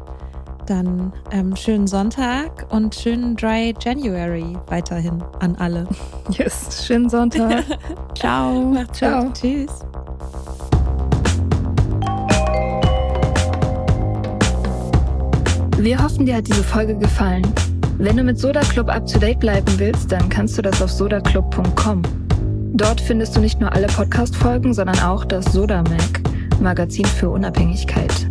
Speaker 4: Dann ähm, schönen Sonntag und schönen Dry January weiterhin an alle.
Speaker 2: Yes, schönen Sonntag.
Speaker 5: Ciao.
Speaker 4: Macht's Ciao. Gut. Tschüss.
Speaker 2: Wir hoffen, dir hat diese Folge gefallen. Wenn du mit Soda Club up to date bleiben willst, dann kannst du das auf sodaclub.com. Dort findest du nicht nur alle Podcast-Folgen, sondern auch das Soda Mag, Magazin für Unabhängigkeit.